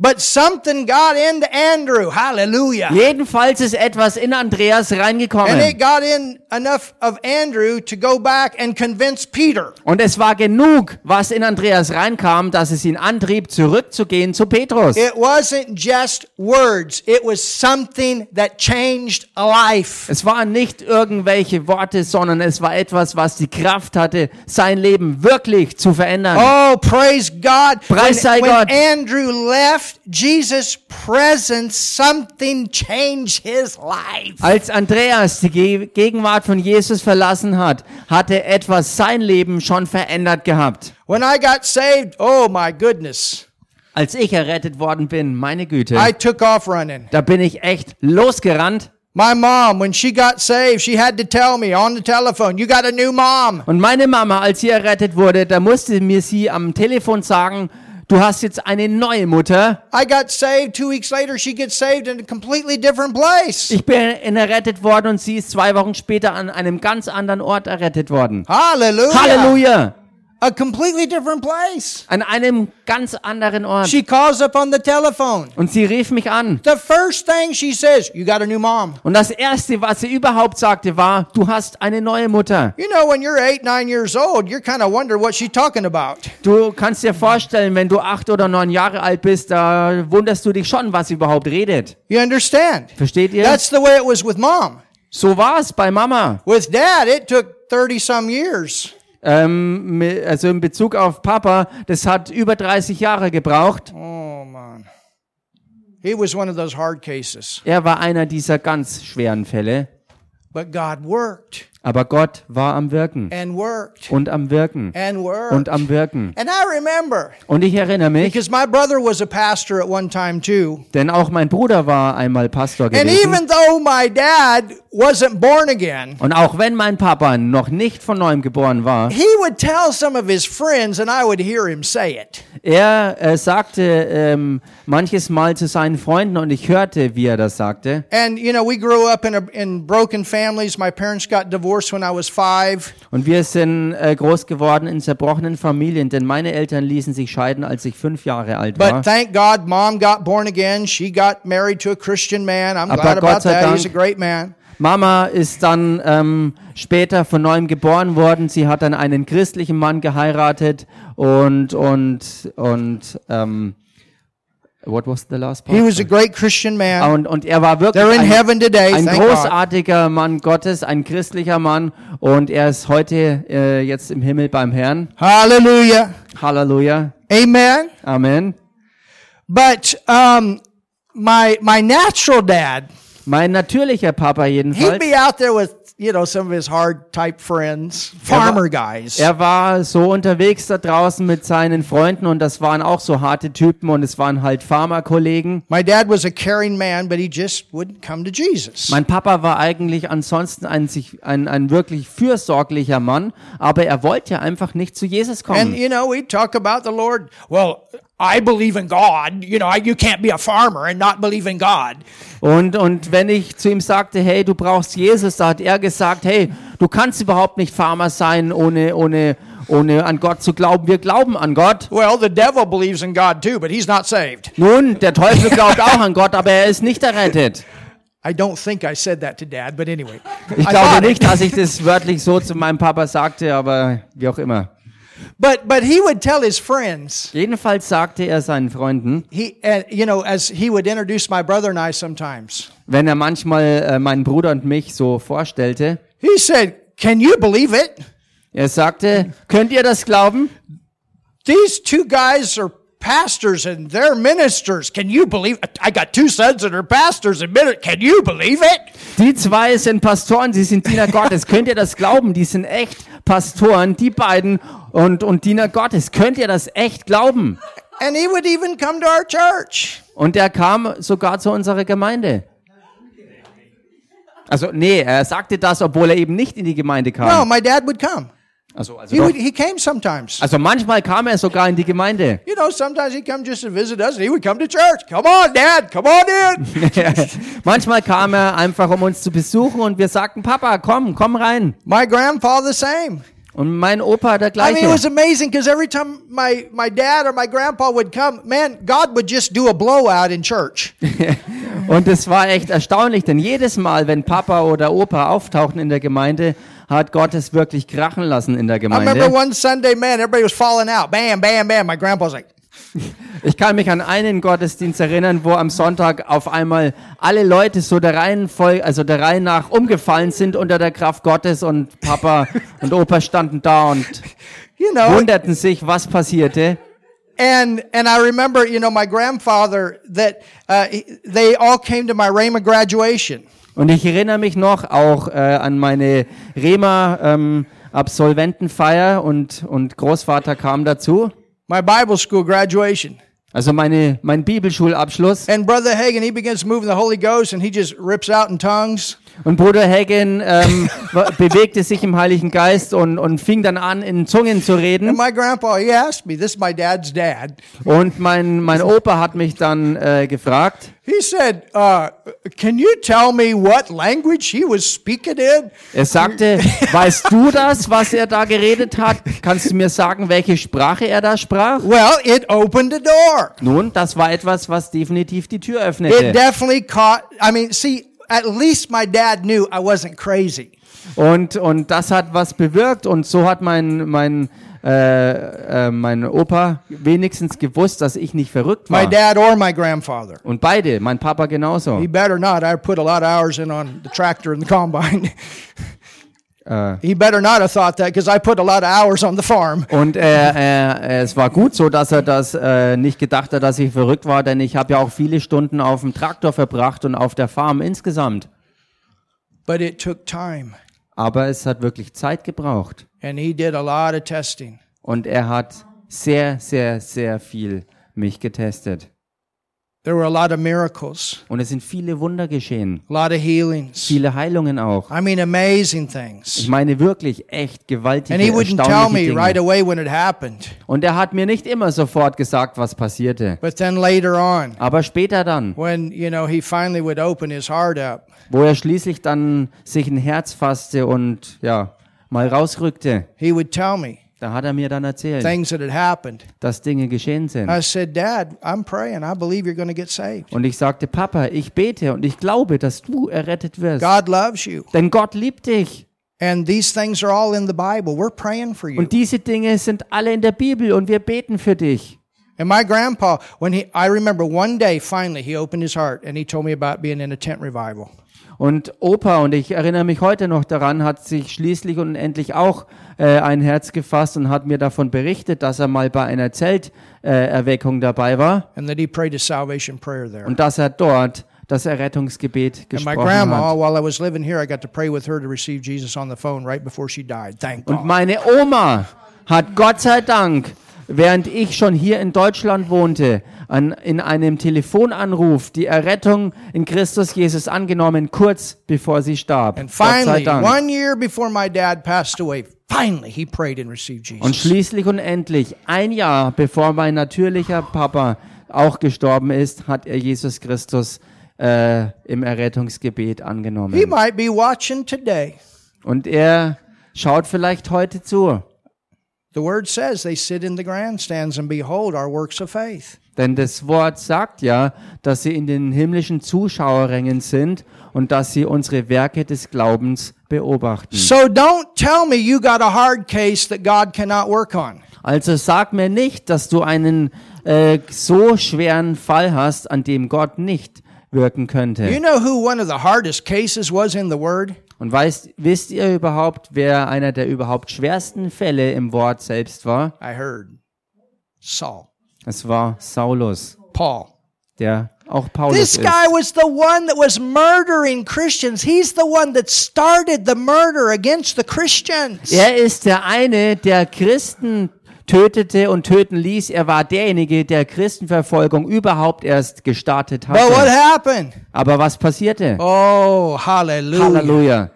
But something got into Andrew. Hallelujah. Jedenfalls ist etwas in Andreas And reingekommen. it got in enough of Andrew to go back and convince Peter. Und es war genug, was in Andreas reinkam, dass es ihn antrieb, zurückzugehen zu Petrus. It wasn't just words. It was something that changed a life. Es waren nicht irgendwelche Worte, sondern es war etwas, was die Kraft hatte, sein Leben wirklich zu verändern. Oh, praise God. Preis sei when, Gott. when Andrew left Jesus' presence, something changed his life. Als Andreas die Ge Gegenwart von Jesus verlassen hat, hatte etwas sein Leben schon verändert gehabt. When I got saved, oh my goodness. Als ich errettet worden bin, meine Güte, I took off running. da bin ich echt losgerannt. My mom, when she got saved, she had to tell me on the telephone, you got a new mom. Und meine Mama, als sie errettet wurde, da musste mir sie am Telefon sagen, du hast jetzt eine neue Mutter. I got saved. Two weeks later, she gets saved in a completely different place. Ich bin errettet worden und sie ist zwei Wochen später an einem ganz anderen Ort errettet worden. Hallelujah. Halleluja! A completely different place. An einem ganz anderen Ort. She calls up on the telephone. Und sie rief mich an. The first thing she says, you got a new mom. Und das Erste, was sie überhaupt sagte, war, du hast eine neue Mutter. You know, when you're eight, nine years old, you're kind of wondering what she's talking about. Du kannst dir vorstellen, wenn du acht oder neun Jahre alt bist, da wunderst du dich schon, was sie überhaupt redet. You understand? Versteht ihr? That's the way it was with mom. So war es bei Mama. With dad, it took 30 some years. Ähm, also in Bezug auf Papa, das hat über 30 Jahre gebraucht. Oh, man. He was one of those hard cases. Er war einer dieser ganz schweren Fälle. But God worked Aber Gott war am Wirken and worked und am Wirken and worked. und am Wirken. And I remember, Und ich erinnere mich, because my brother was a pastor at one time too. denn auch mein Bruder war einmal Pastor gewesen. Wasn't born again, Und auch wenn mein Papa noch nicht von neuem geboren war, he would tell some of his friends, and I would hear him say it. er äh, sagte ähm, manches Mal zu seinen Freunden und ich hörte, wie er das sagte. And you know, we grew up in a, in broken families. My parents got divorced when I was five. Und wir sind äh, groß geworden in zerbrochenen Familien, denn meine Eltern ließen sich scheiden, als ich fünf Jahre alt war. But thank God, mom got born again. She got married to a Christian man. I'm Aber glad Gott about that. He's a Dank- great man. Mama ist dann ähm, später von neuem geboren worden. Sie hat dann einen christlichen Mann geheiratet und und und ähm, what was the last part? He was a great Christian man. und, und er war wirklich ein, today. ein Thank God. großartiger Mann Gottes, ein christlicher Mann und er ist heute äh, jetzt im Himmel beim Herrn. Hallelujah. Halleluja. Amen. Amen. But um, my my natural dad, Mein natürlicher Papa he'd jedenfalls. be out there with you know some of his hard type friends, farmer guys. Er war so unterwegs da draußen mit seinen Freunden und das waren auch so harte Typen und es waren halt Pharmakollegen. My dad was a caring man, but he just wouldn't come to Jesus. Mein Papa war eigentlich ansonsten ein, sich, ein, ein wirklich fürsorglicher Mann, aber er wollte einfach nicht zu Jesus And kommen. you know, we talk about the Lord. Well, I believe in God. You know, you can't be a farmer and not believe in God. Und, und wenn ich zu ihm sagte, hey, du brauchst Jesus, da hat er gesagt, hey, du kannst überhaupt nicht Farmer sein, ohne, ohne, ohne an Gott zu glauben. Wir glauben an Gott. Well, the devil believes in God too, but he's not saved. Nun, der Teufel glaubt auch an Gott, aber er ist nicht errettet. I don't think I said that to Dad, but anyway. Ich I glaube nicht, dass ich das wörtlich so zu meinem Papa sagte, aber wie auch immer. But but he would tell his friends. Jedenfalls sagte er seinen Freunden, He, uh, you know, as he would introduce my brother and I sometimes. wenn er manchmal äh, meinen Bruder und mich so vorstellte, He said, "Can you believe it? er sagte, könnt ihr das glauben? These two guys are pastors and they're ministers. Can you believe? I got two sons that are pastors and ministers. Can you believe it?" Die zwei sind Pastoren, sie sind Diener Gottes. Könnt ihr das glauben? Die sind echt Pastoren, die beiden und, und Diener Gottes. Könnt ihr das echt glauben? And he would even come to our church. Und er kam sogar zu unserer Gemeinde. Also, nee, er sagte das, obwohl er eben nicht in die Gemeinde No, kam. my dad would come. Also, also, He would. He came sometimes. also manchmal kam er sogar in die Gemeinde. You know, sometimes he'd come just to visit us, and he would come to church. Come on, Dad. Come on in. [LAUGHS] manchmal kam er einfach, um uns zu besuchen und wir sagten, Papa, komm, komm rein. my grandpa the same. Und mein Opa der I mean, it was gleiche. amazing because every time my, my dad or my grandpa would come, man, God would just do a blowout in church. [LAUGHS] Und es war echt erstaunlich, denn jedes Mal, wenn Papa oder Opa auftauchten in der Gemeinde, hat Gott es wirklich krachen lassen in der I remember Gemeinde. one Sunday, man, everybody was falling out. Bam, bam, bam. My grandpa was like, [LAUGHS] Ich kann mich an einen Gottesdienst erinnern, wo am Sonntag auf einmal alle Leute so der Reihen voll, also der Reihe nach umgefallen sind unter der Kraft Gottes und Papa [LAUGHS] und Opa standen da und [LAUGHS] you know. wunderten sich, was passierte. And and I remember, you know, my grandfather that uh, he- they all came to my Rhema graduation. Und ich erinnere mich noch auch äh, an meine Rema ähm, Absolventenfeier und und Großvater kam dazu. My Bible school graduation. Also meine mein Bibelschulabschluss And Brother Hagan, he begins moving the Holy Ghost and he just rips out in tongues. Und Bruder Hagen ähm, [LAUGHS] bewegte sich im Heiligen Geist und und fing dann an in Zungen zu And reden my grandpa, he asked me, this is my dad's dad. und mein mein Opa hat mich dann äh, gefragt. He said, uh, can you tell me what language he was speaking in? Er sagte, [LAUGHS] weißt du das, was er da geredet hat? Kannst du mir sagen, welche Sprache er da sprach? Well, it opened the door. Nun, das war etwas, was definitiv die Tür It öffnete. definitely caught, I mean, see, at least my dad knew I wasn't crazy. Und, und das hat was bewirkt und so hat mein, mein, äh, äh, mein Opa wenigstens gewusst, dass ich nicht verrückt My war. dad or my grandfather. Und beide, mein Papa genauso. He better not. I put a lot of hours in on the tractor and the combine. [LAUGHS] Äh, he better not have thought that because I put a lot of hours on the farm. und äh, äh, es war gut so, dass er das äh, nicht gedacht hat, dass ich verrückt war, denn ich habe ja auch viele Stunden auf dem Traktor verbracht und auf der Farm insgesamt. But it took time. Aber es hat wirklich Zeit gebraucht. And he did a lot of testing. Und er hat sehr, sehr, sehr viel mich getestet. There were a lot of miracles, Und es sind viele Wunder geschehen. a lot of healings. Viele Heilungen auch. I mean, amazing Ich things. meine wirklich echt gewaltige, And he wouldn't tell me right Dinge. away when it happened, Und er hat mir nicht immer sofort gesagt, was passierte. but then later on, Aber später dann, when you know he finally would open his heart up, wo er schließlich dann sich ein Herz fasste und ja, mal rausrückte, he would tell me da hat er mir dann erzählt, things that had happened. dass Dinge geschehen sind. I said, Dad, I'm praying. I believe you're going to get saved. Und ich sagte, Papa, ich bete und ich glaube, dass du errettet wirst. God loves you. Denn Gott liebt dich. And these things are all in the Bible. We're praying for you. Und diese Dinge sind alle in der Bibel und wir beten für dich. And my grandpa, when he, I remember one day finally he opened his heart and he told me about being in a tent revival. Und Opa, und ich erinnere mich heute noch daran, hat sich schließlich und endlich auch äh, ein Herz gefasst und hat mir davon berichtet, dass er mal bei einer Zelterweckung äh, dabei war And that he prayed a salvation prayer there. und dass er dort das Errettungsgebet gesprochen grandma, hat. while I was living here, I got to pray with her to receive Jesus on the phone right before she died. Thank Und meine Oma hat Gott sei Dank, während ich schon hier in Deutschland wohnte, an, in einem Telefonanruf die Errettung in Christus Jesus angenommen, kurz bevor sie starb. And finally, one year before my dad passed away, finally he prayed and received Und schließlich und endlich, ein Jahr bevor mein natürlicher Papa auch gestorben ist, hat er Jesus Christus äh, im Errettungsgebet He angenommen. might be watching today. Und er schaut vielleicht heute zu. The word says they sit in the grandstands and behold our works of faith. Denn das Wort sagt ja, dass sie in den himmlischen Zuschauerrängen sind und dass sie unsere Werke des Glaubens beobachten. So don't tell me you got a hard case that God cannot work on. Also sag mir nicht, dass du einen äh, so schweren Fall hast, an dem Gott nicht wirken You könnte. know who one of the hardest cases was in the word? Und weißt, wisst ihr überhaupt, wer einer der überhaupt schwersten Fälle im Wort selbst war? I heard. Saul. Es war Saulus, Paul. der auch Paulus This ist. guy was the one that was murdering Christians. He's the one that started the murder against the Christians. Er ist der eine, der Christen tötete und töten ließ. Er war derjenige, der Christenverfolgung überhaupt erst gestartet But what hatte. happened? Aber was passierte? Oh, hallelujah. Halleluja.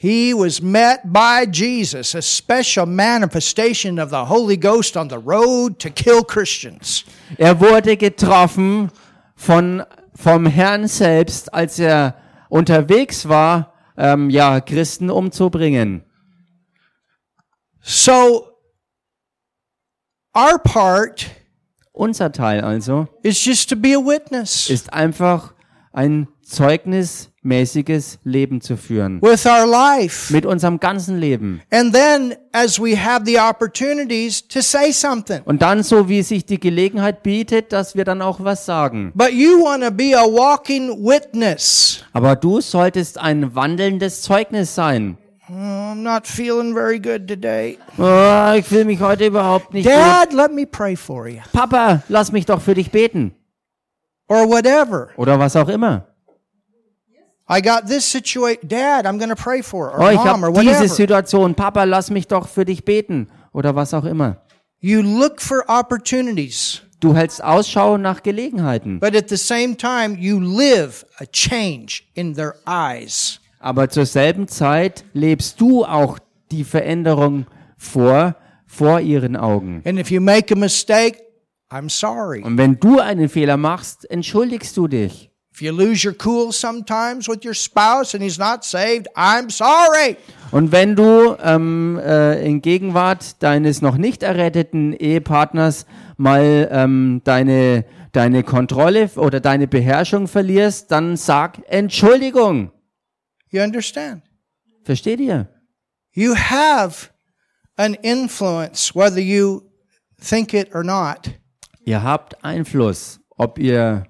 He was met by Jesus, a special manifestation of the Holy Ghost on the road to kill Christians. Er wurde getroffen von, vom Herrn selbst, als er unterwegs war, ähm, ja, Christen umzubringen. So, our part Unser Teil also is just to be a witness ist einfach ein zeugnismäßiges Leben zu führen. with our life. Mit unserem ganzen Leben. And then, as we have the opportunities, to say something. Und dann, so wie sich die Gelegenheit bietet, dass wir dann auch was sagen. But you want to be a walking witness. Aber du solltest ein wandelndes Zeugnis sein. Oh, I'm not feeling very good today. Oh, ich fühle mich heute überhaupt nicht gut. Dad, let me pray for you. Papa, lass mich doch für dich beten. Or whatever. Oder was auch immer. I got this situation. Dad, I'm going to pray for her. Oh, Or ich mom, or habe diese. Situation. Papa, lass mich doch für dich beten. Oder was auch immer. You look for opportunities, Du hältst Ausschau nach Gelegenheiten. but at the same time, you live a change in their eyes. Aber zur selben Zeit lebst du auch die Veränderung vor, vor ihren Augen. And if you make a mistake, I'm sorry. Und wenn du einen Fehler machst, entschuldigst du dich. If you lose your cool sometimes with your spouse and he's not saved, I'm sorry. Und wenn du ähm, äh, in Gegenwart deines noch nicht erretteten Ehepartners mal ähm, deine, deine Kontrolle oder deine Beherrschung verlierst, dann sag Entschuldigung. You understand? Versteht ihr? You have an influence, whether you think it or not. Ihr habt Einfluss, ob ihr,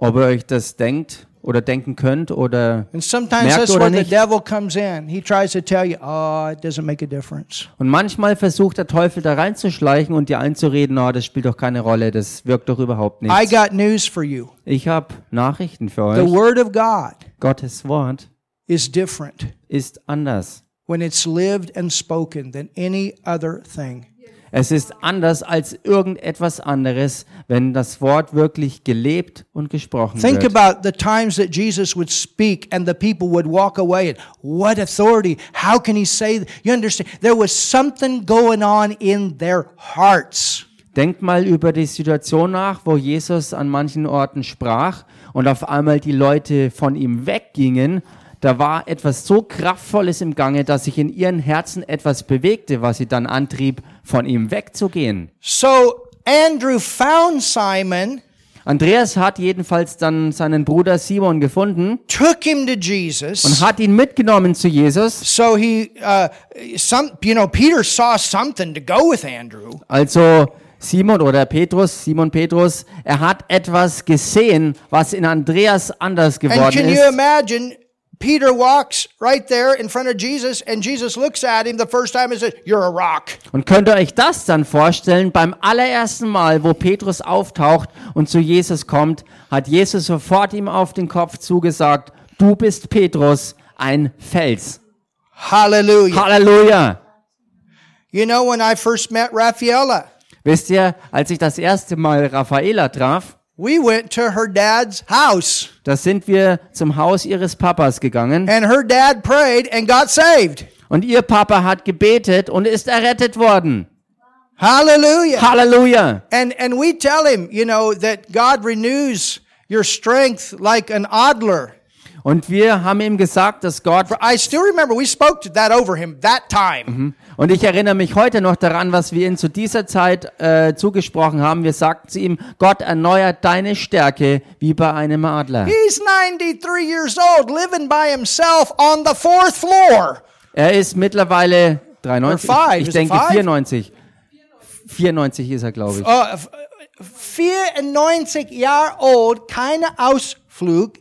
ob ihr euch das denkt oder denken könnt oder And sometimes Merkt that's oder where the nicht. devil comes in. He tries to tell you, oh, it doesn't make a difference. und manchmal versucht der Teufel da reinzuschleichen und dir einzureden, oh, das spielt doch keine Rolle, das wirkt doch überhaupt I nicht. got news for you. Ich habe Nachrichten für The euch. Word of God Gottes Wort is different ist anders. when it's lived and spoken than any other thing. Es ist anders als irgendetwas anderes, wenn das Wort wirklich gelebt und gesprochen Think wird. about the times that Jesus would speak and the people would walk away. What authority? How can he say? that? You understand? There was something going on in their hearts. Denkt mal über die Situation nach, wo Jesus an manchen Orten sprach und auf einmal die Leute von ihm weggingen. Da war etwas so Kraftvolles im Gange, dass sich in ihren Herzen etwas bewegte, was sie dann antrieb, von ihm wegzugehen. So Andrew found Simon, Andreas hat jedenfalls dann seinen Bruder Simon gefunden took him to Jesus. und hat ihn mitgenommen zu Jesus. So he, uh, some, you know, Peter saw something to go with Andrew. Also Simon oder Petrus, Simon Petrus, er hat etwas gesehen, was in Andreas anders And geworden can you ist. imagine? Peter walks right there in front of Jesus, and Jesus looks at him the first time and says, "You're a rock." Und könnt ihr euch das dann vorstellen, beim allerersten Mal, wo Petrus auftaucht und zu Jesus kommt, hat Jesus sofort ihm auf den Kopf zugesagt, du bist Petrus, ein Fels. Hallelujah. Halleluja! You know, when I first met Raffaella, Wisst ihr, als ich das erste Mal Raffaela traf, we went to her dad's house, da sind wir zum Haus ihres Papas gegangen and her dad prayed and got saved. und ihr Papa hat gebetet und ist errettet worden. Hallelujah. Halleluja! And and we tell him, you know, that God renews your strength like an adler. Und wir haben ihm gesagt, dass Gott I still remember we spoke to that over him that time. Und ich erinnere mich heute noch daran, was wir ihm zu dieser Zeit äh, zugesprochen haben. Wir sagten zu ihm, Gott erneuert deine Stärke wie bei einem Adler. He's 93 years old, living by himself on the fourth floor. Er ist mittlerweile 93, Or five, ich denke five? 94. 94 ist er, glaube ich. Uh, f- 94 Jahre old, keine Ausflug.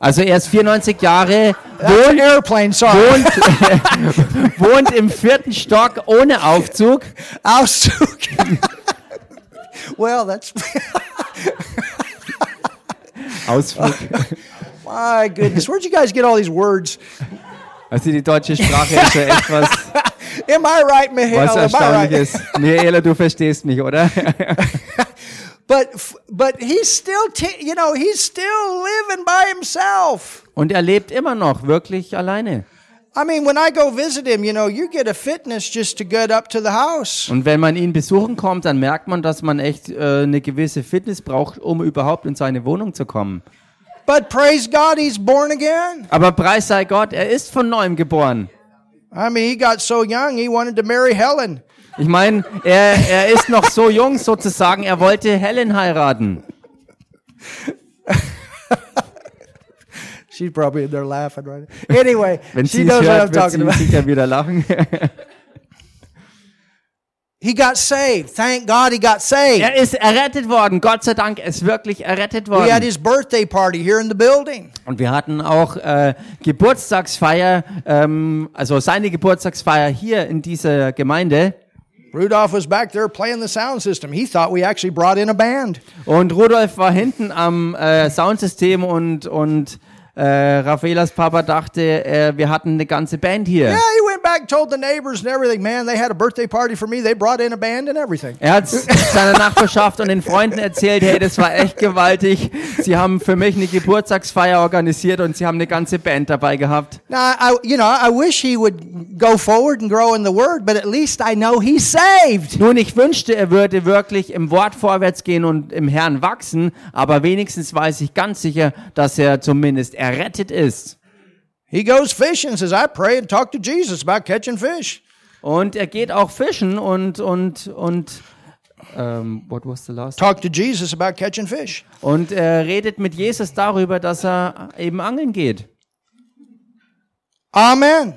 Also er ist 94 Jahre, wohnt, airplane, sorry. wohnt, [LAUGHS] wohnt im vierten Stock ohne Aufzug. Ausflug. well, that's Ausflug. my goodness. Where'd you guys get all these words? Also die deutsche Sprache ist ja etwas, Am I right, Michael? was Am I right? Erstaunliches. Michaela, du verstehst mich, oder? [LAUGHS] But but he's still, you know, he's still living by himself. Und er lebt immer noch wirklich alleine. I mean, when I go visit him, you know, you get a fitness just to get up to the house. Und wenn man ihn besuchen kommt, dann merkt man, dass man echt äh, eine gewisse Fitness braucht, um überhaupt in seine Wohnung zu kommen. But praise God, he's born again. Aber preis sei Gott, er ist von neuem geboren. I mean, he got so young, he wanted to marry Helen. Ich meine, er, er ist noch so jung sozusagen, er wollte Helen heiraten. She's probably in there laughing right now. Anyway, [LAUGHS] Wenn she sie knows what I'm hört, talking sie about. sicher wieder lachen. [LAUGHS] He got saved. Thank God he got saved. er ist errettet worden. Gott sei Dank, er ist wirklich errettet We had worden. his birthday party here in the building. Und wir hatten auch äh, Geburtstagsfeier, ähm, also seine Geburtstagsfeier hier in dieser Gemeinde. Rudolph was back there playing the sound system. He thought we actually brought in a band. Und Rudolf war hinten am äh, Soundsystem und, und äh, Raffaelas Papa dachte, äh, wir hatten eine ganze Band hier. Yeah, he went back told the neighbors and everything. Man, they had a birthday party for me. They brought in a band and everything. Er hat seiner Nachbarschaft und den Freunden erzählt, hey, das war echt gewaltig. Sie haben für mich eine Geburtstagsfeier organisiert und sie haben eine ganze Band dabei gehabt. Now, I, you know, I wish he would go forward and grow in the Word, but at least I know he's saved. Nun, ich wünschte, er würde wirklich im Wort vorwärts gehen und im Herrn wachsen, aber wenigstens weiß ich ganz sicher, dass er zumindest errettet ist. He goes fishing, says, I pray and talk to Jesus about catching fish. Und er geht auch fischen und, und, und, ähm, what was the last? Talk to Jesus about catching fish. Und er redet mit Jesus darüber, dass er eben angeln geht. Amen.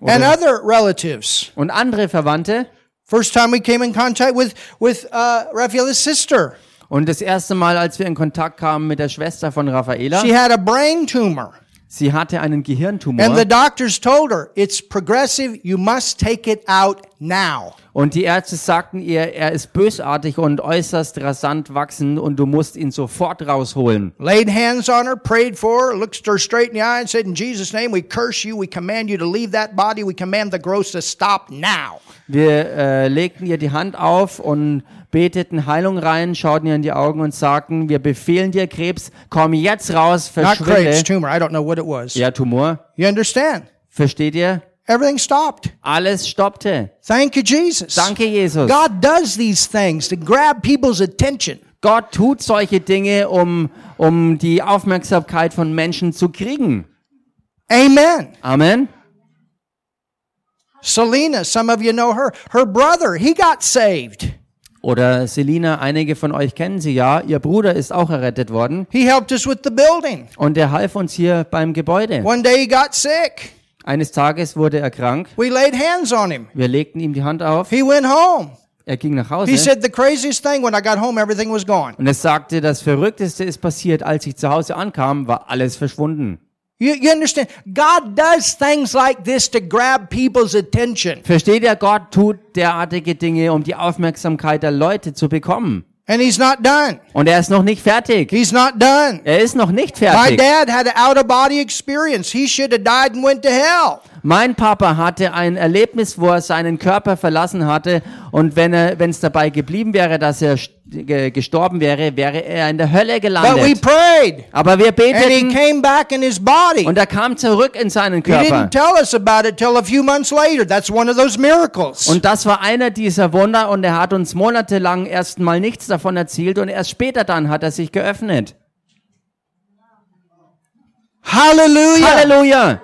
And Oder- other relatives. Und andere Verwandte. First time we came in contact with, with uh, Raphael's sister. Und das erste Mal, als wir in Kontakt kamen mit der Schwester von Raffaela, She had a brain tumor. Sie hatte einen And the Gehirntumor doctors told her, it's progressive. You must take it out now. und die Ärzte sagten ihr, er ist bösartig und äußerst rasant wachsend und du musst ihn sofort rausholen. Laid hands on her, prayed for her, looked her straight in the eye and said, in Jesus' name, we curse you. We command you to leave that body. We command the growth to stop now. Wir äh, legten ihr die Hand auf und beteten Heilung rein, schauten ihr in die Augen und sagten, wir befehlen dir Krebs, komm jetzt raus, Not Krebs, verschwinde. tumor. I don't know what it was. Ja, Tumor. You understand? Versteht ihr? Everything stopped. Alles stoppte. Thank you, Jesus. Danke, Jesus. God does these things to grab people's attention. Gott tut solche Dinge, um, um die Aufmerksamkeit von Menschen zu kriegen. Amen. Amen. Selena, some of you know her. Her brother, he got saved. Oder Selina, einige von euch kennen sie ja. Ihr Bruder ist auch errettet worden. He helped us with the building. Und er half uns hier beim Gebäude. One day he got sick. Eines Tages wurde er krank. We laid hands on him. Wir legten ihm die Hand auf. He went home. Er ging nach He Hause. said the craziest thing when I got home, everything was gone. Und er sagte, das Verrückteste ist passiert, als ich zu Hause ankam, war alles verschwunden. You, you understand? God does things like this to grab people's attention. Versteht ihr, Gott tut derartige Dinge, um die Aufmerksamkeit der Leute zu bekommen. And he's not done. Und er ist noch nicht fertig. He's not done. Er ist noch nicht My fertig. dad had an out of body experience. He should have died and went to hell. Mein Papa hatte ein Erlebnis, wo er seinen Körper verlassen hatte und wenn er, wenn es dabei geblieben wäre, dass er gestorben wäre, wäre er in der Hölle gelandet. prayed. Aber wir beteten und er kam zurück in seinen He Körper. didn't tell us about it till a few months later. That's one of those miracles. Und das war einer dieser Wunder und er hat uns monatelang erst mal nichts davon erzählt und erst später dann hat er sich geöffnet. Hallelujah. Halleluja!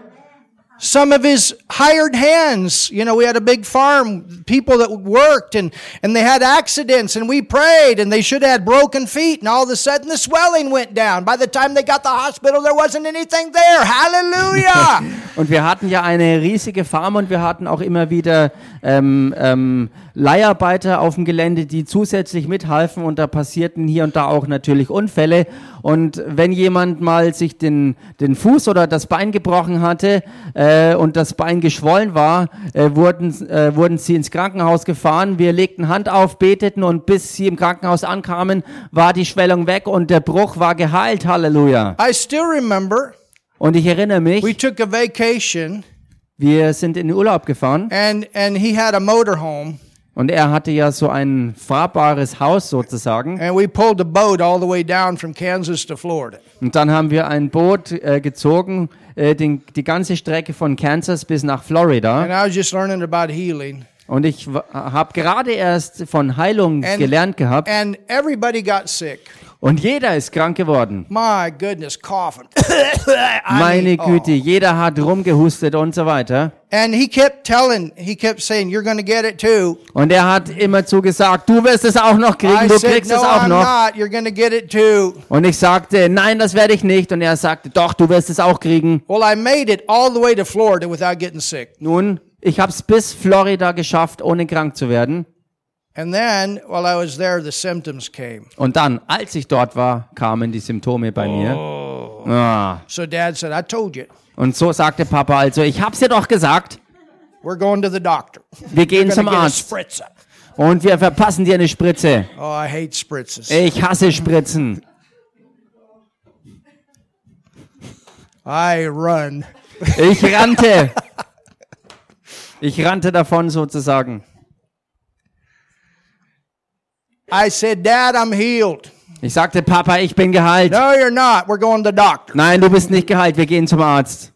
Some of his hired hands, you know, we had a big farm, people that worked and, and they had accidents and we prayed and they should have had broken feet and all of a sudden the swelling went down. By the time they got the hospital, there wasn't anything there. Hallelujah. [LAUGHS] Und wir hatten ja eine riesige Farm und wir hatten auch immer wieder ähm, ähm, Leiharbeiter auf dem Gelände, die zusätzlich mithalfen und da passierten hier und da auch natürlich Unfälle. Und wenn jemand mal sich den, den Fuß oder das Bein gebrochen hatte äh, und das Bein geschwollen war, äh, wurden, äh, wurden sie ins Krankenhaus gefahren. Wir legten Hand auf, beteten und bis sie im Krankenhaus ankamen, war die Schwellung weg und der Bruch war geheilt. Halleluja. I still remember Und ich erinnere mich, we took a vacation wir sind in den Urlaub gefahren and, and he had a motorhome und er hatte ja so ein fahrbares Haus sozusagen. Und dann haben wir ein Boot äh, gezogen, äh, den, die ganze Strecke von Kansas bis nach Florida. And I was just learning about healing. Und ich habe gerade erst von Heilung And- gelernt gehabt And everybody got sick. Und jeder ist krank geworden. My goodness, coughing. [COUGHS] Meine oh. Güte, jeder hat rumgehustet und so weiter. And he kept telling, he kept saying, "You're going to get it too." Und er hat immer zu gesagt, du wirst es auch noch kriegen, I du said, kriegst "No, es auch I'm noch. not. You're to get it too." Und ich sagte, nein, das werde ich nicht. Und er sagte, doch, du wirst es auch kriegen. Well, I made it all the way to Florida without getting sick. Nun, ich habe es bis Florida geschafft, ohne krank zu werden. And then, while I was there, the symptoms came. Und dann, als ich dort war, kamen die Symptome bei mir. Ah. So Dad said, "I told you, Und so sagte Papa also, ich hab's dir doch gesagt, we're going to the doctor. wir gehen We're zum get a Arzt spritzer." und wir verpassen dir eine Spritze. Oh, I hate spritzes. Ich hasse Spritzen. I run. Ich rannte. Ich rannte davon sozusagen. I said, "Dad, I'm healed." Ich sagte, Papa, ich bin geheilt. No, you're not. We're going to the doctor. Nein, du bist nicht geheilt, wir gehen zum Arzt.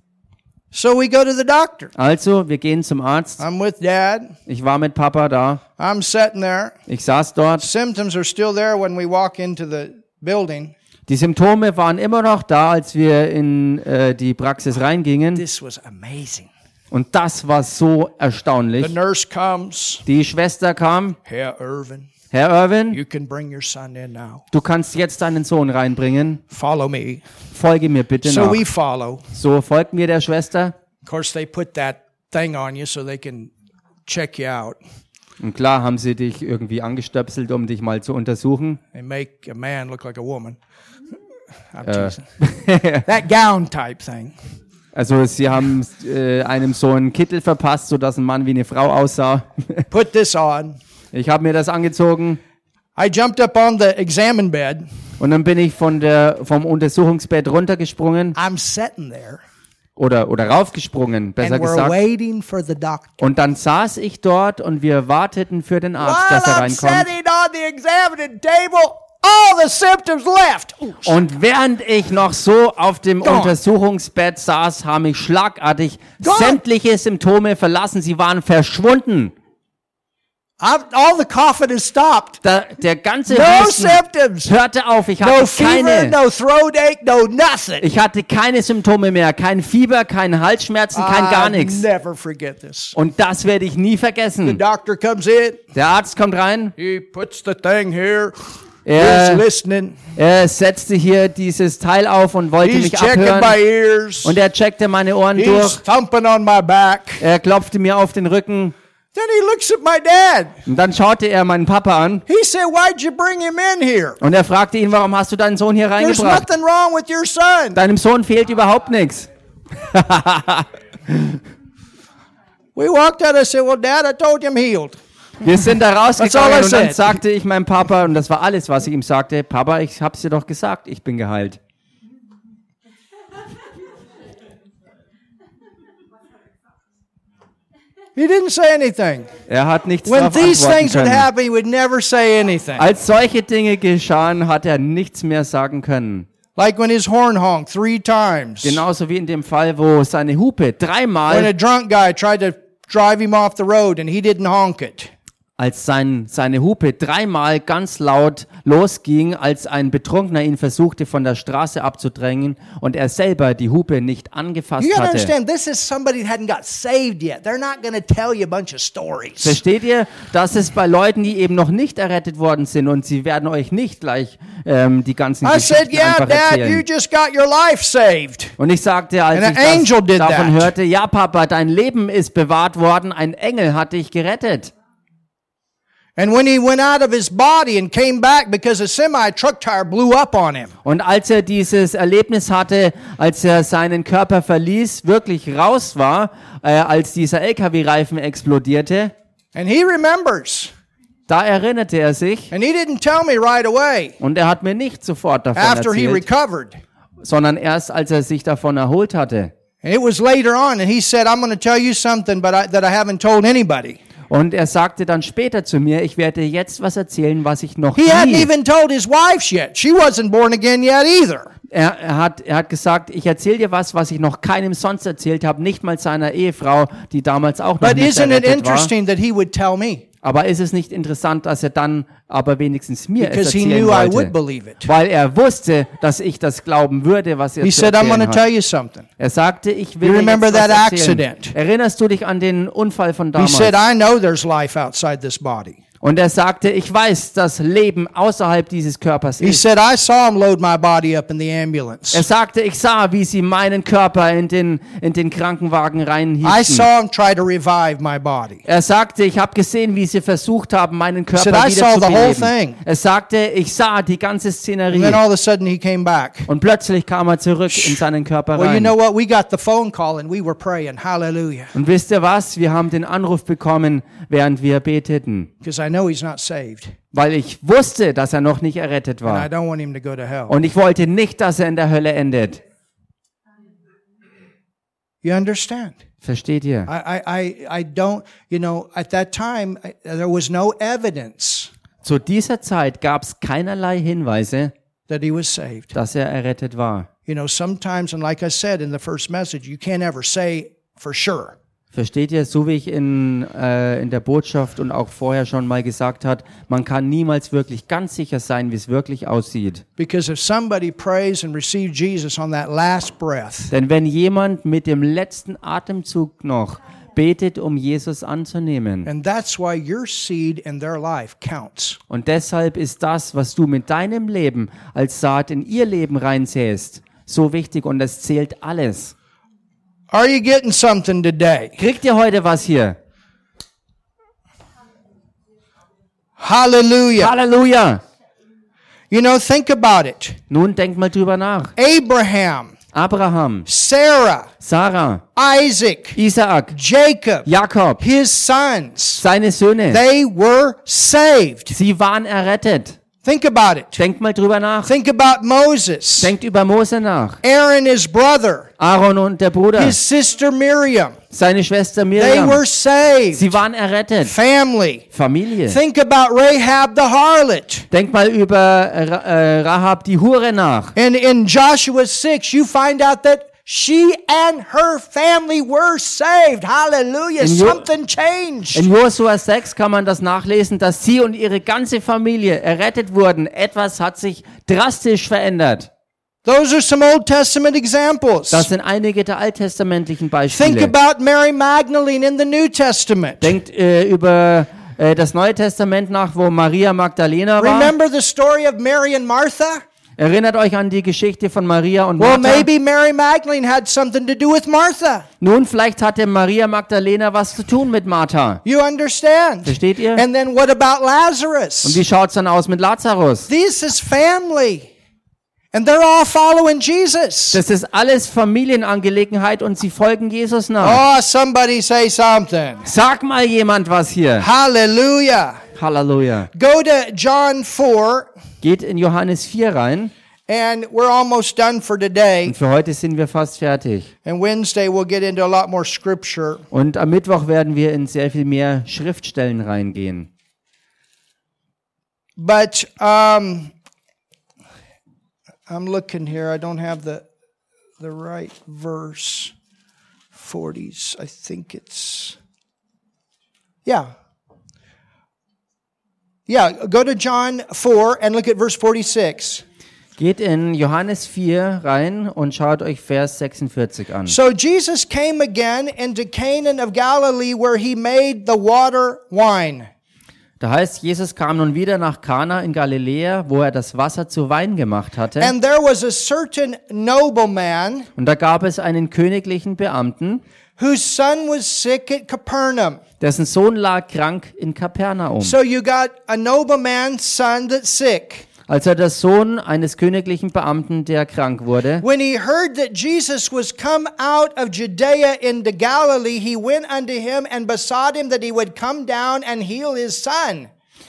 So we go to the doctor. Also, wir gehen zum Arzt. I'm with Dad. Ich war mit Papa da. I'm sitting there. Ich saß dort. Symptoms are still there when we walk into the building. Die Symptome waren immer noch da, als wir in äh, die Praxis reingingen. This was amazing. Und das war so The erstaunlich. nurse comes. Die Schwester kam. Herr Irvin, Herr Irwin, you can bring your son in now. du kannst jetzt deinen Sohn reinbringen. Follow me. Folge mir bitte So nach. we follow. So folgt mir der Schwester. Of course, they put that thing on you so they can check you out. Und klar haben sie dich irgendwie angestöpselt, um dich mal zu untersuchen. They make a man look like a woman. [LAUGHS] I'm teasing. [LAUGHS] that gown type thing. Also sie haben äh, einem so einen Kittel verpasst, sodass ein Mann wie eine Frau aussah. Put this on. Ich habe mir das angezogen I jumped up on the examine bed. und dann bin ich von der, vom Untersuchungsbett runtergesprungen I'm sitting there, oder, oder raufgesprungen, besser gesagt. waiting for the doctor. Und dann saß ich dort und wir warteten für den Arzt, dass er While I'm reinkommt. sitting on the examining table, all the symptoms left. Ooh, Und während ich noch so auf dem Gone. Untersuchungsbett saß, haben mich schlagartig Gone. sämtliche Symptome verlassen. Sie waren verschwunden. All the coughing has stopped. Da, der ganze No Husten symptoms. hörte auf. Ich No hatte fever, keine, no throat ache, no nothing. ich hatte keine Symptome mehr. Kein Fieber, keine Halsschmerzen, kein gar I'll nichts. never forget this. Und das werde ich nie The vergessen. doctor comes in. Der Arzt kommt rein. He puts the thing here. Er- He's listening. Er setzte hier dieses Teil auf und wollte He's mich abhören. ears. Und er checkte meine Ohren He's durch. thumping on my back. Er klopfte mir auf den Rücken. Then he looks at my dad. Und dann schaute er meinen Papa an. He said, Why'd you bring him in here? Und er fragte ihn, warum hast du deinen Sohn hier There's reingebracht? nothing wrong with your son. Deinem Sohn fehlt überhaupt nichts. We walked out. I said, Well, Dad, I told you I'm healed. Wir sind da rausgegangen und dann sagte ich meinem Papa, und das war alles, was ich ihm sagte, Papa, ich hab's dir doch gesagt, ich bin geheilt. He didn't say anything. Er hat nichts When these things would happen, he would never say anything. Als solche Dinge geschahen, hat er nichts mehr sagen können. Like when his horn honked three times. Genauso wie in dem Fall, wo seine Hupe dreimal. When a drunk guy tried to drive him off the road and he didn't honk it. Als sein, seine Hupe dreimal ganz laut losging, als ein Betrunkener ihn versuchte von der Straße abzudrängen und er selber die Hupe nicht angefasst hatte. understand, this is somebody that hadn't got saved yet. They're not going to tell you a bunch of stories. Versteht ihr, dass es bei Leuten, die eben noch nicht errettet worden sind und sie werden euch nicht gleich ähm, die ganzen I said, Geschichten yeah, einfach Dad, you erzählen. just got your life saved. Und ich sagte, als And ich an das davon that. hörte, ja Papa, dein Leben ist bewahrt worden, ein Engel hat dich gerettet. And when he went out of his body and came back because a semi truck tire blew up on him. Und als er dieses Erlebnis hatte, als er seinen Körper verließ, wirklich raus war, äh, als dieser LKW-Reifen explodierte, And he remembers. da erinnerte er sich And he didn't tell me right away und er hat mir nicht sofort davon after he erzählt, recovered. sondern erst als er sich davon erholt hatte. It was later on, and he said, I'm going to tell you something but I, that I haven't told anybody. Und er sagte dann später zu mir, ich werde jetzt was erzählen, was ich noch He hadn't nie. even told his wife yet. She wasn't born again yet either. Er, er, hat, er hat gesagt, ich erzähle dir was, was ich noch keinem sonst erzählt habe, nicht mal seiner Ehefrau, die damals auch noch But nicht isn't it errettet war. interesting that he would tell me? Aber ist es nicht interessant, dass er dann aber wenigstens mir es Because he erzählen wollte? Weil er wusste, dass ich das glauben würde, was er He zu said, I'm tell hat. you something. Er sagte, ich will You dir remember jetzt was that erzählen. accident? Erinnerst du dich an den Unfall von He damals? said, I know there's life outside this body. Und er sagte, ich weiß, dass Leben außerhalb dieses Körpers ist. said, Er sagte, ich sah, wie sie meinen Körper in den, in den Krankenwagen reinhielten. Er sagte, ich habe gesehen, wie sie versucht haben, meinen Körper said, wieder zu beleben. Er sagte, ich sah die ganze Szenerie. then all of a sudden he came back. Und plötzlich kam er zurück in seinen Körper Well, you rein. know what? We got the phone call and we were praying. Hallelujah. Und wisst ihr was? Wir haben den Anruf bekommen, während wir beteten. Because I know. Weil ich wusste, dass er noch nicht errettet And I war. don't want him to go to hell. Und ich wollte nicht, dass er in der Hölle endet. You understand? Versteht ihr? I, I, I, I don't, you know, at that time, there was no evidence Zu dieser Zeit gab es keinerlei Hinweise, that he was saved. dass er errettet war. You know, sometimes, and like I said in the first message, you can't ever say for sure. Versteht ihr, so wie ich in, äh, in der Botschaft und auch vorher schon mal gesagt hat, man kann niemals wirklich ganz sicher sein, wie es wirklich aussieht. Because if somebody prays and receives Jesus on that last breath, Denn wenn jemand mit dem letzten Atemzug noch betet, um Jesus anzunehmen, and that's why your seed in their life counts. und deshalb ist das, was du mit deinem Leben als Saat in ihr Leben reinsäst, so wichtig und es zählt alles. Are you getting something today? Kriegt ihr heute was hier? Hallelujah. Halleluja! You know, think about it. Nun denkt mal drüber nach. Abraham Abraham, Sarah, Sarah, Isaac, Isaak, Jacob, Jakob, his sons, seine Söhne. they were saved. Sie waren errettet. Think about it. Denkt mal drüber nach. Think about Moses, Denkt über Mose nach. Aaron, his brother, Aaron und der Bruder, his sister Miriam. seine Schwester They Miriam. were saved. Sie waren errettet. Family. Familie. Think about Rahab the harlot. Denkt mal über äh, Rahab die Hure nach. And in Joshua 6, you find out that she and her family were saved. Hallelujah. In Something changed. In Josua 6 kann man das nachlesen, dass sie und ihre ganze Familie errettet wurden. Etwas hat sich drastisch verändert. Those are some Old Testament examples. Das sind einige der alttestamentlichen Think Beispiele. about Mary Magdalene in the New Testament. Denkt äh, über äh, das Neue Testament nach, wo Maria Magdalena war. Remember the story of Mary and Martha? Erinnert euch an die Geschichte von Maria und Well, Martha. maybe Mary Magdalene had something to do with Martha. Nun, vielleicht hatte Maria Magdalena was zu tun mit Martha. You understand? Versteht ihr? And then what about Und Lazarus? wie schaut's dann aus mit Lazarus? This is family. And they're all following Jesus. Das ist alles Familienangelegenheit und sie folgen Jesus nach. Oh, somebody say something. Sag mal jemand was hier. Hallelujah. Halleluja. Go to John 4, Geht in Johannes 4 rein. and we're almost done for today. Und für heute sind wir fast fertig. And Wednesday, we'll get into a lot more scripture. Und am Mittwoch werden wir in sehr viel mehr Schriftstellen reingehen. But um, I'm looking here. I don't have the the right verse. 40s. I think it's yeah. Yeah, go to John 4 and look at verse 46. Geht in Johannes 4 rein und schaut euch Vers 46 an. So Jesus came again into Canaan of Galilee where he made the water wine. Da heißt, Jesus kam nun wieder nach Kana in Galiläa, wo er das Wasser zu Wein gemacht hatte. And there was a certain nobleman Und da gab es einen königlichen Beamten, whose son was sick at Capernaum. dessen Sohn lag krank in Kapernaum. So you got a nobleman's son that's sick. Also er der Sohn eines königlichen Beamten, der krank wurde. When he heard that Jesus was come out of Judea into Galilee, he went unto him and besought him that he would come down and heal his son.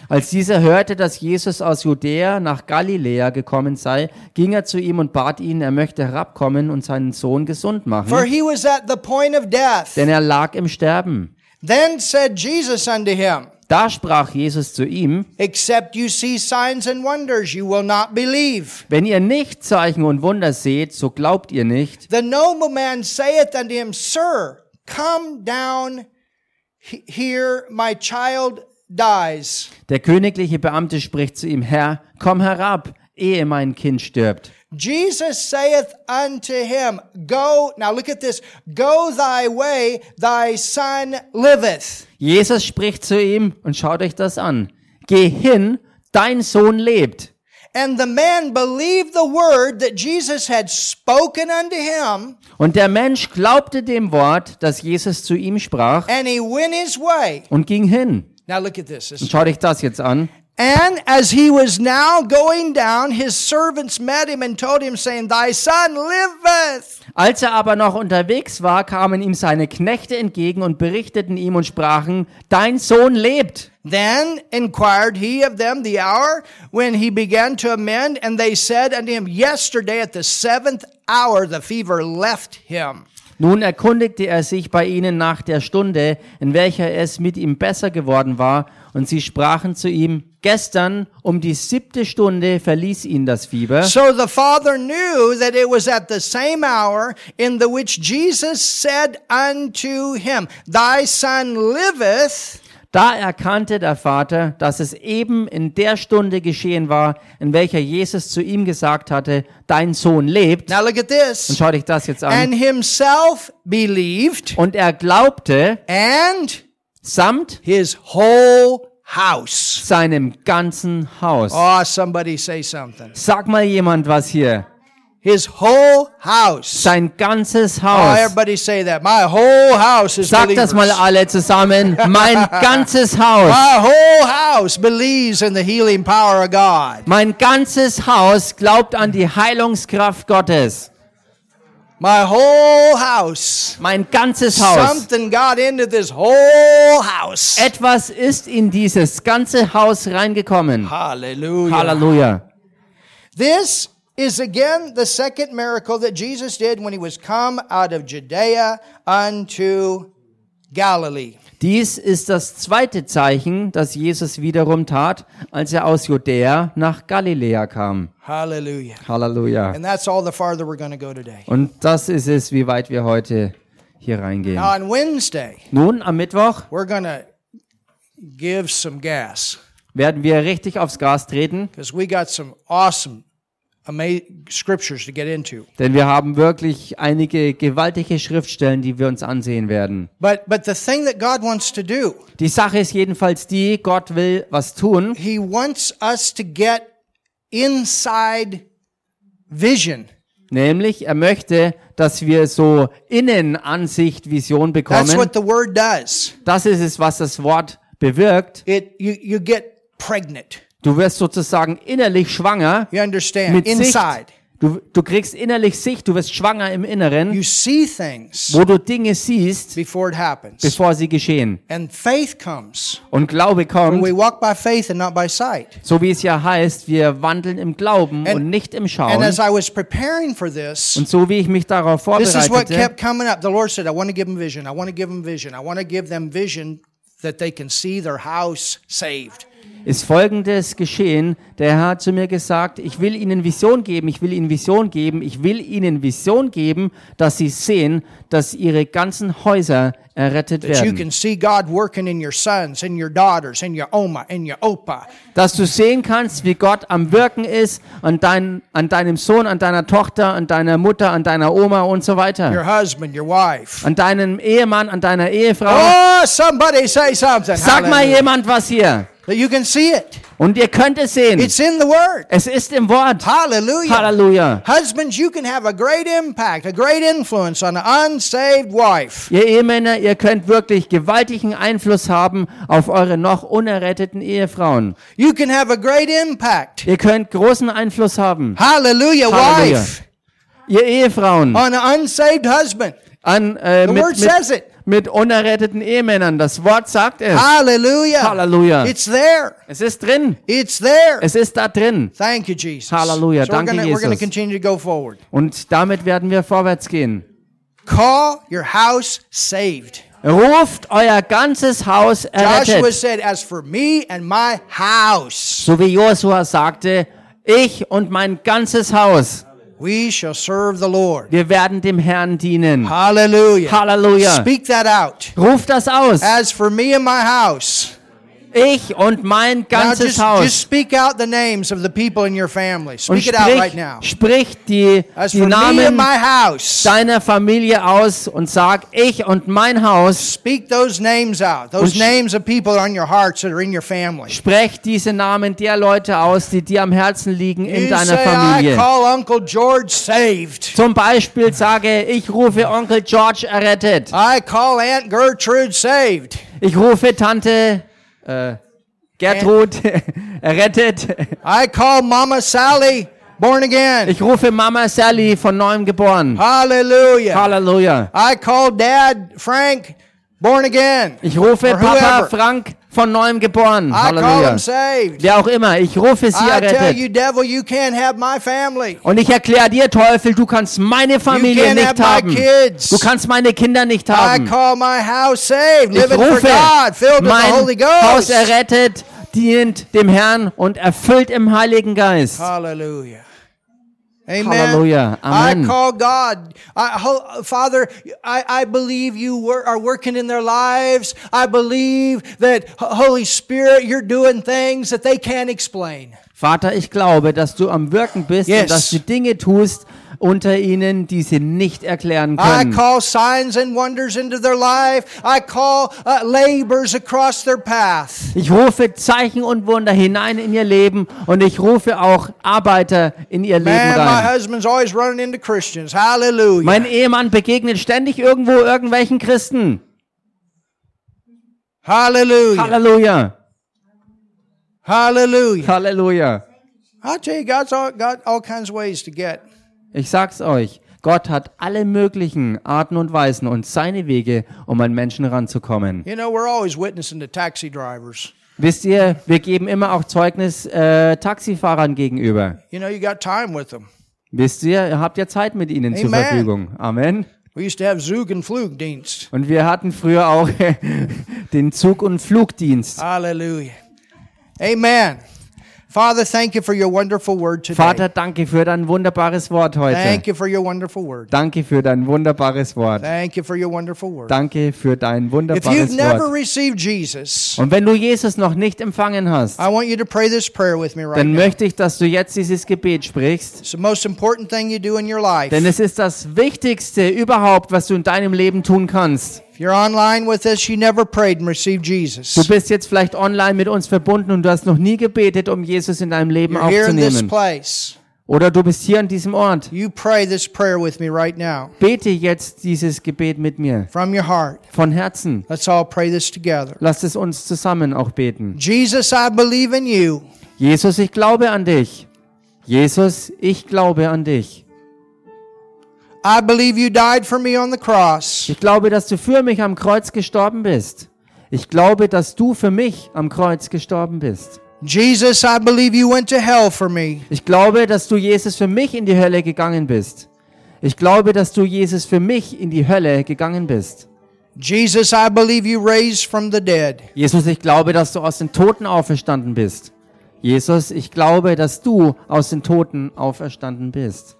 Als dieser hörte, dass Jesus aus Judäa nach Galiläa gekommen sei, ging er zu ihm und bat ihn, er möchte herabkommen und seinen Sohn gesund For machen, he was at the point of death. denn er lag im Sterben. Then said Jesus unto him, Da sprach Jesus zu ihm, Except you see signs and wonders, you will not believe. wenn ihr nicht Zeichen und Wunder seht, so glaubt ihr nicht. The nobleman saith unto him, Sir, come down he- here, my child dies. Der königliche Beamte spricht zu ihm, Herr, komm herab, ehe mein Kind stirbt. Jesus saith unto him, Go, now look at this, go thy way, thy son liveth. Jesus spricht zu ihm und schaut euch das an. Geh hin, dein Sohn lebt. And the man believed the word that Jesus had spoken unto him, Und der Mensch glaubte dem Wort, das Jesus zu ihm sprach, and he went his way. und ging hin. Now look at this. This- Und schaut euch das jetzt an. And as he was now going down, his servants met him and told him, saying, Thy son liveth. Als er aber noch unterwegs war, kamen ihm seine Knechte entgegen und berichteten ihm und sprachen, dein Sohn lebt. Then inquired he of them the hour when he began to amend, and they said unto him, Yesterday at the seventh hour the fever left him. Nun erkundigte er sich bei ihnen nach der Stunde, in welcher es mit ihm besser geworden war, und sie sprachen zu ihm, gestern um die siebte Stunde verließ ihn das Fieber. So the father knew that it was at the same hour in the which Jesus said unto him, Thy son liveth. Da erkannte der Vater, dass es eben in der Stunde geschehen war, in welcher Jesus zu ihm gesagt hatte, dein Sohn lebt. Now look at Und this. schau dich das jetzt an. And himself believed, Und er glaubte, and samt his whole house. seinem ganzen Haus. Oh, somebody say something. Sag mal jemand was hier. His whole house. Sein ganzes Oh, Haus. everybody say that. My whole house is Sag das mal believers. alle zusammen. Mein [LAUGHS] ganzes Haus. My whole house believes in the healing power of God. Mein ganzes Haus glaubt an die Heilungskraft Gottes. My whole house. Mein ganzes Haus. Something got into this whole house. Etwas ist in dieses ganze Haus reingekommen. Hallelujah. Halleluja. This is again the second miracle that Jesus did when he was come out of Judea unto Galilee. Dies ist das zweite Zeichen, das Jesus wiederum tat, als er aus Judäa nach Galiläa kam. Hallelujah. Halleluja. And that's all the farther we're going to go today. Und das ist es, wie weit wir heute hier reingehen. Now on Wednesday, Nun, am Mittwoch we're going to give some gas werden wir richtig aufs Gas treten, because we got some awesome denn wir haben wirklich einige gewaltige Schriftstellen, die wir uns ansehen werden. But but the thing that God wants to do, Die Sache ist jedenfalls die, Gott will was tun. he wants us to get inside vision. Nämlich, er möchte, dass wir so Innenansicht, Vision That's bekommen. what the word does. Das ist es, was das Wort bewirkt. It you you get pregnant. Du wirst sozusagen innerlich schwanger You understand? mit Sicht. Inside. Du, du kriegst innerlich Sicht, du wirst schwanger im Inneren, You see things wo du Dinge siehst, before it happens. bevor sie geschehen. And faith comes. Und Glaube We kommt, walk by faith and not by sight. so wie es ja heißt, wir wandeln im Glauben And- und nicht im And Schauen. as I was preparing for this, Und so wie ich mich darauf this is what vorbereitete, kept coming up. The Lord said, I want to give them vision. I want to give them vision. I want to give them vision that they can see their house saved. Ist Folgendes geschehen. Der Herr hat zu mir gesagt, ich will ihnen Vision geben, ich will ihnen Vision geben, ich will ihnen Vision geben, dass sie sehen, dass ihre ganzen Häuser errettet werden. Dass du sehen kannst, wie Gott am Wirken ist an, dein, an deinem Sohn, an deiner Tochter, an deiner Mutter, an deiner Oma und so weiter. your husband, your wife. An deinem Ehemann, an deiner Ehefrau. Oh, somebody say something. Sag mal jemand was hier. You can see it. Und ihr könnt es sehen. It's in the Word. Es ist im Wort. Hallelujah. Halleluja. Husbands, you can have a great impact, a great influence on an unsaved wife. Ihr Ehemänner, ihr könnt wirklich gewaltigen Einfluss haben auf eure noch unerretteten Ehefrauen. You can have a great impact. Ihr könnt großen Einfluss haben. Hallelujah, Halleluja. wife. Ihr Ehefrauen On an unsaved husband. an, äh, The mit, Word says mit, it. Mit unerretteten Ehemännern. Das Wort sagt es. Hallelujah. Halleluja. It's there. Es ist drin. It's there. Es ist da drin. Thank you, Jesus. Hallelujah. So we're Danke, we're gonna Jesus. continue to go forward. Und damit werden wir vorwärts gehen. Call your house saved. Ruft euer ganzes Haus Joshua errettet. said, As for me and my house, So wie Josua sagte, ich und mein ganzes Haus, we shall serve the Lord. wir werden dem Herrn dienen. Hallelujah. Halleluja. Speak that out. Ruft das aus. As for me and my house. Ich und mein ganzes just Haus. speak out the names of the people in your family. Speak it out right now. sprich, sprich die, As die Namen house. deiner Familie aus und sag, ich und mein Haus. Speak those names out. Those names of people on your hearts that are in your family. Sprech diese Namen der Leute aus, die dir am Herzen liegen in You deiner say, I Familie. call Uncle George saved. Zum Beispiel sage, ich rufe Onkel George errettet. I call Aunt Gertrude saved. Ich rufe Tante äh, Gertrud [LAUGHS] errettet. I call Mama Sally born again. Ich rufe Mama Sally von neuem geboren. Hallelujah. Halleluja. I call Dad Frank born again. Ich rufe Papa whoever. Frank von neuem geboren. Halleluja. Wer auch immer, ich rufe sie errettet. you, devil, you. Und ich erkläre dir, Teufel, du kannst meine Familie nicht haben. Du kannst meine Kinder nicht haben. Ich rufe God, mein Haus errettet, dient dem Herrn und erfüllt im Heiligen Geist. Hallelujah. Amen. Hallelujah. Amen. I call God. I, Father, I, I believe you wor- are working in their lives. I believe that Holy Spirit, you're doing things that they can't explain. Vater, ich glaube, dass du am Wirken bist Yes. und dass du Dinge tust unter ihnen, die sie nicht erklären I können. call signs and wonders into their life. I call uh, labors across their path. Ich rufe Zeichen und Wunder hinein in ihr Leben und ich rufe auch Arbeiter in ihr Leben Man, my rein. husband's always running into Christians. Hallelujah. Mein Ehemann begegnet ständig irgendwo irgendwelchen Christen. Hallelujah. Halleluja. Hallelujah. Halleluja. I'll tell you, God's all, got all kinds of ways to get. Ich sag's euch. Gott hat alle möglichen Arten und Weisen und seine Wege, um an Menschen ranzukommen. You know, we're always witnessing to taxi drivers. Wisst ihr, wir geben immer auch Zeugnis äh, Taxifahrern gegenüber. You know, you got time with them. Wisst ihr, ihr habt ja Zeit mit ihnen zur Amen. Verfügung. Amen. We used to have Zug and Flugdienst. Und wir hatten früher auch [LAUGHS] den Zug- und Flugdienst. Hallelujah. Amen. Father, thank you for your wonderful word today. Vater, danke für dein wunderbares Wort heute. Thank you for your wonderful word. Danke für dein wunderbares Wort. Thank you for your wonderful word. Danke für dein If you've wunderbares never Wort. received Jesus, Und wenn du Jesus noch nicht empfangen hast, I want you to pray this prayer with me right dann now. möchte ich, dass du jetzt dieses Gebet sprichst. It's the most important thing you do in your life. Denn es ist das Wichtigste überhaupt, was du in deinem Leben tun kannst. If you're online with us, you never prayed and received Du bist jetzt vielleicht online mit uns verbunden und du hast noch nie gebetet, um Jesus in deinem Leben You're here in this aufzunehmen. place. Oder du bist hier an diesem Ort. You pray this prayer with me right now Bete jetzt dieses Gebet mit mir. from your heart. Von Herzen. Let's all pray this together. Lasst es uns zusammen auch beten. Jesus, I believe in you. Jesus, ich glaube an dich. Jesus, ich glaube an dich. I believe you died for me on the cross. Ich glaube, dass du für mich am Kreuz gestorben bist. Ich glaube, dass du für mich am Kreuz gestorben bist. Jesus, I believe you went to hell for me. Ich glaube, dass du Jesus für mich in die Hölle gegangen bist. Ich glaube, dass du Jesus für mich in die Hölle gegangen bist. Jesus, I believe you raised from the dead. Jesus, ich glaube, dass du aus den Toten auferstanden bist. Jesus, ich glaube, dass du aus den Toten auferstanden bist.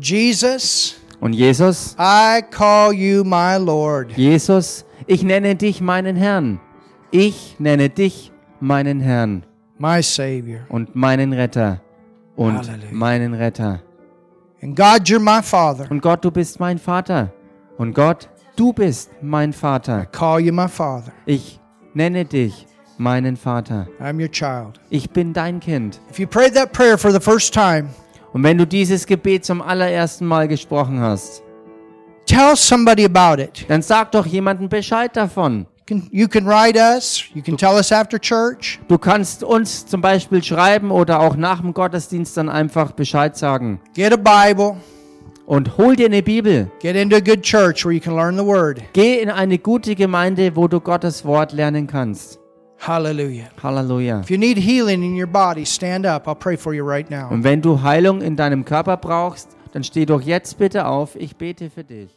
Jesus, Und Jesus, I call you my Lord. Jesus, ich nenne dich meinen Herrn. Ich nenne dich meinen Herrn my Savior. und meinen Retter und Halleluja. meinen Retter. And God, you're my Father. Und Gott, du bist mein Vater. Und Gott, du bist mein Vater. I call you my Father. Ich nenne dich meinen Vater. I'm your child. Ich bin dein Kind. If you prayed that prayer for the first time, Und wenn du dieses Gebet zum allerersten Mal gesprochen hast, tell somebody about it. dann sag doch jemandem Bescheid davon. You can, you can write us. You can tell us after church. Du kannst uns zum Beispiel schreiben oder auch nach dem Gottesdienst dann einfach Bescheid sagen. Get a Bible. Und hol dir eine Bibel. Get into a good church where you can learn the Word. Geh in eine gute Gemeinde, wo du Gottes Wort lernen kannst. Hallelujah. Halleluja. If you need healing in your body, stand up. I'll pray for you right now. Und wenn du Heilung in deinem Körper brauchst, dann steh doch jetzt bitte auf. Ich bete für dich.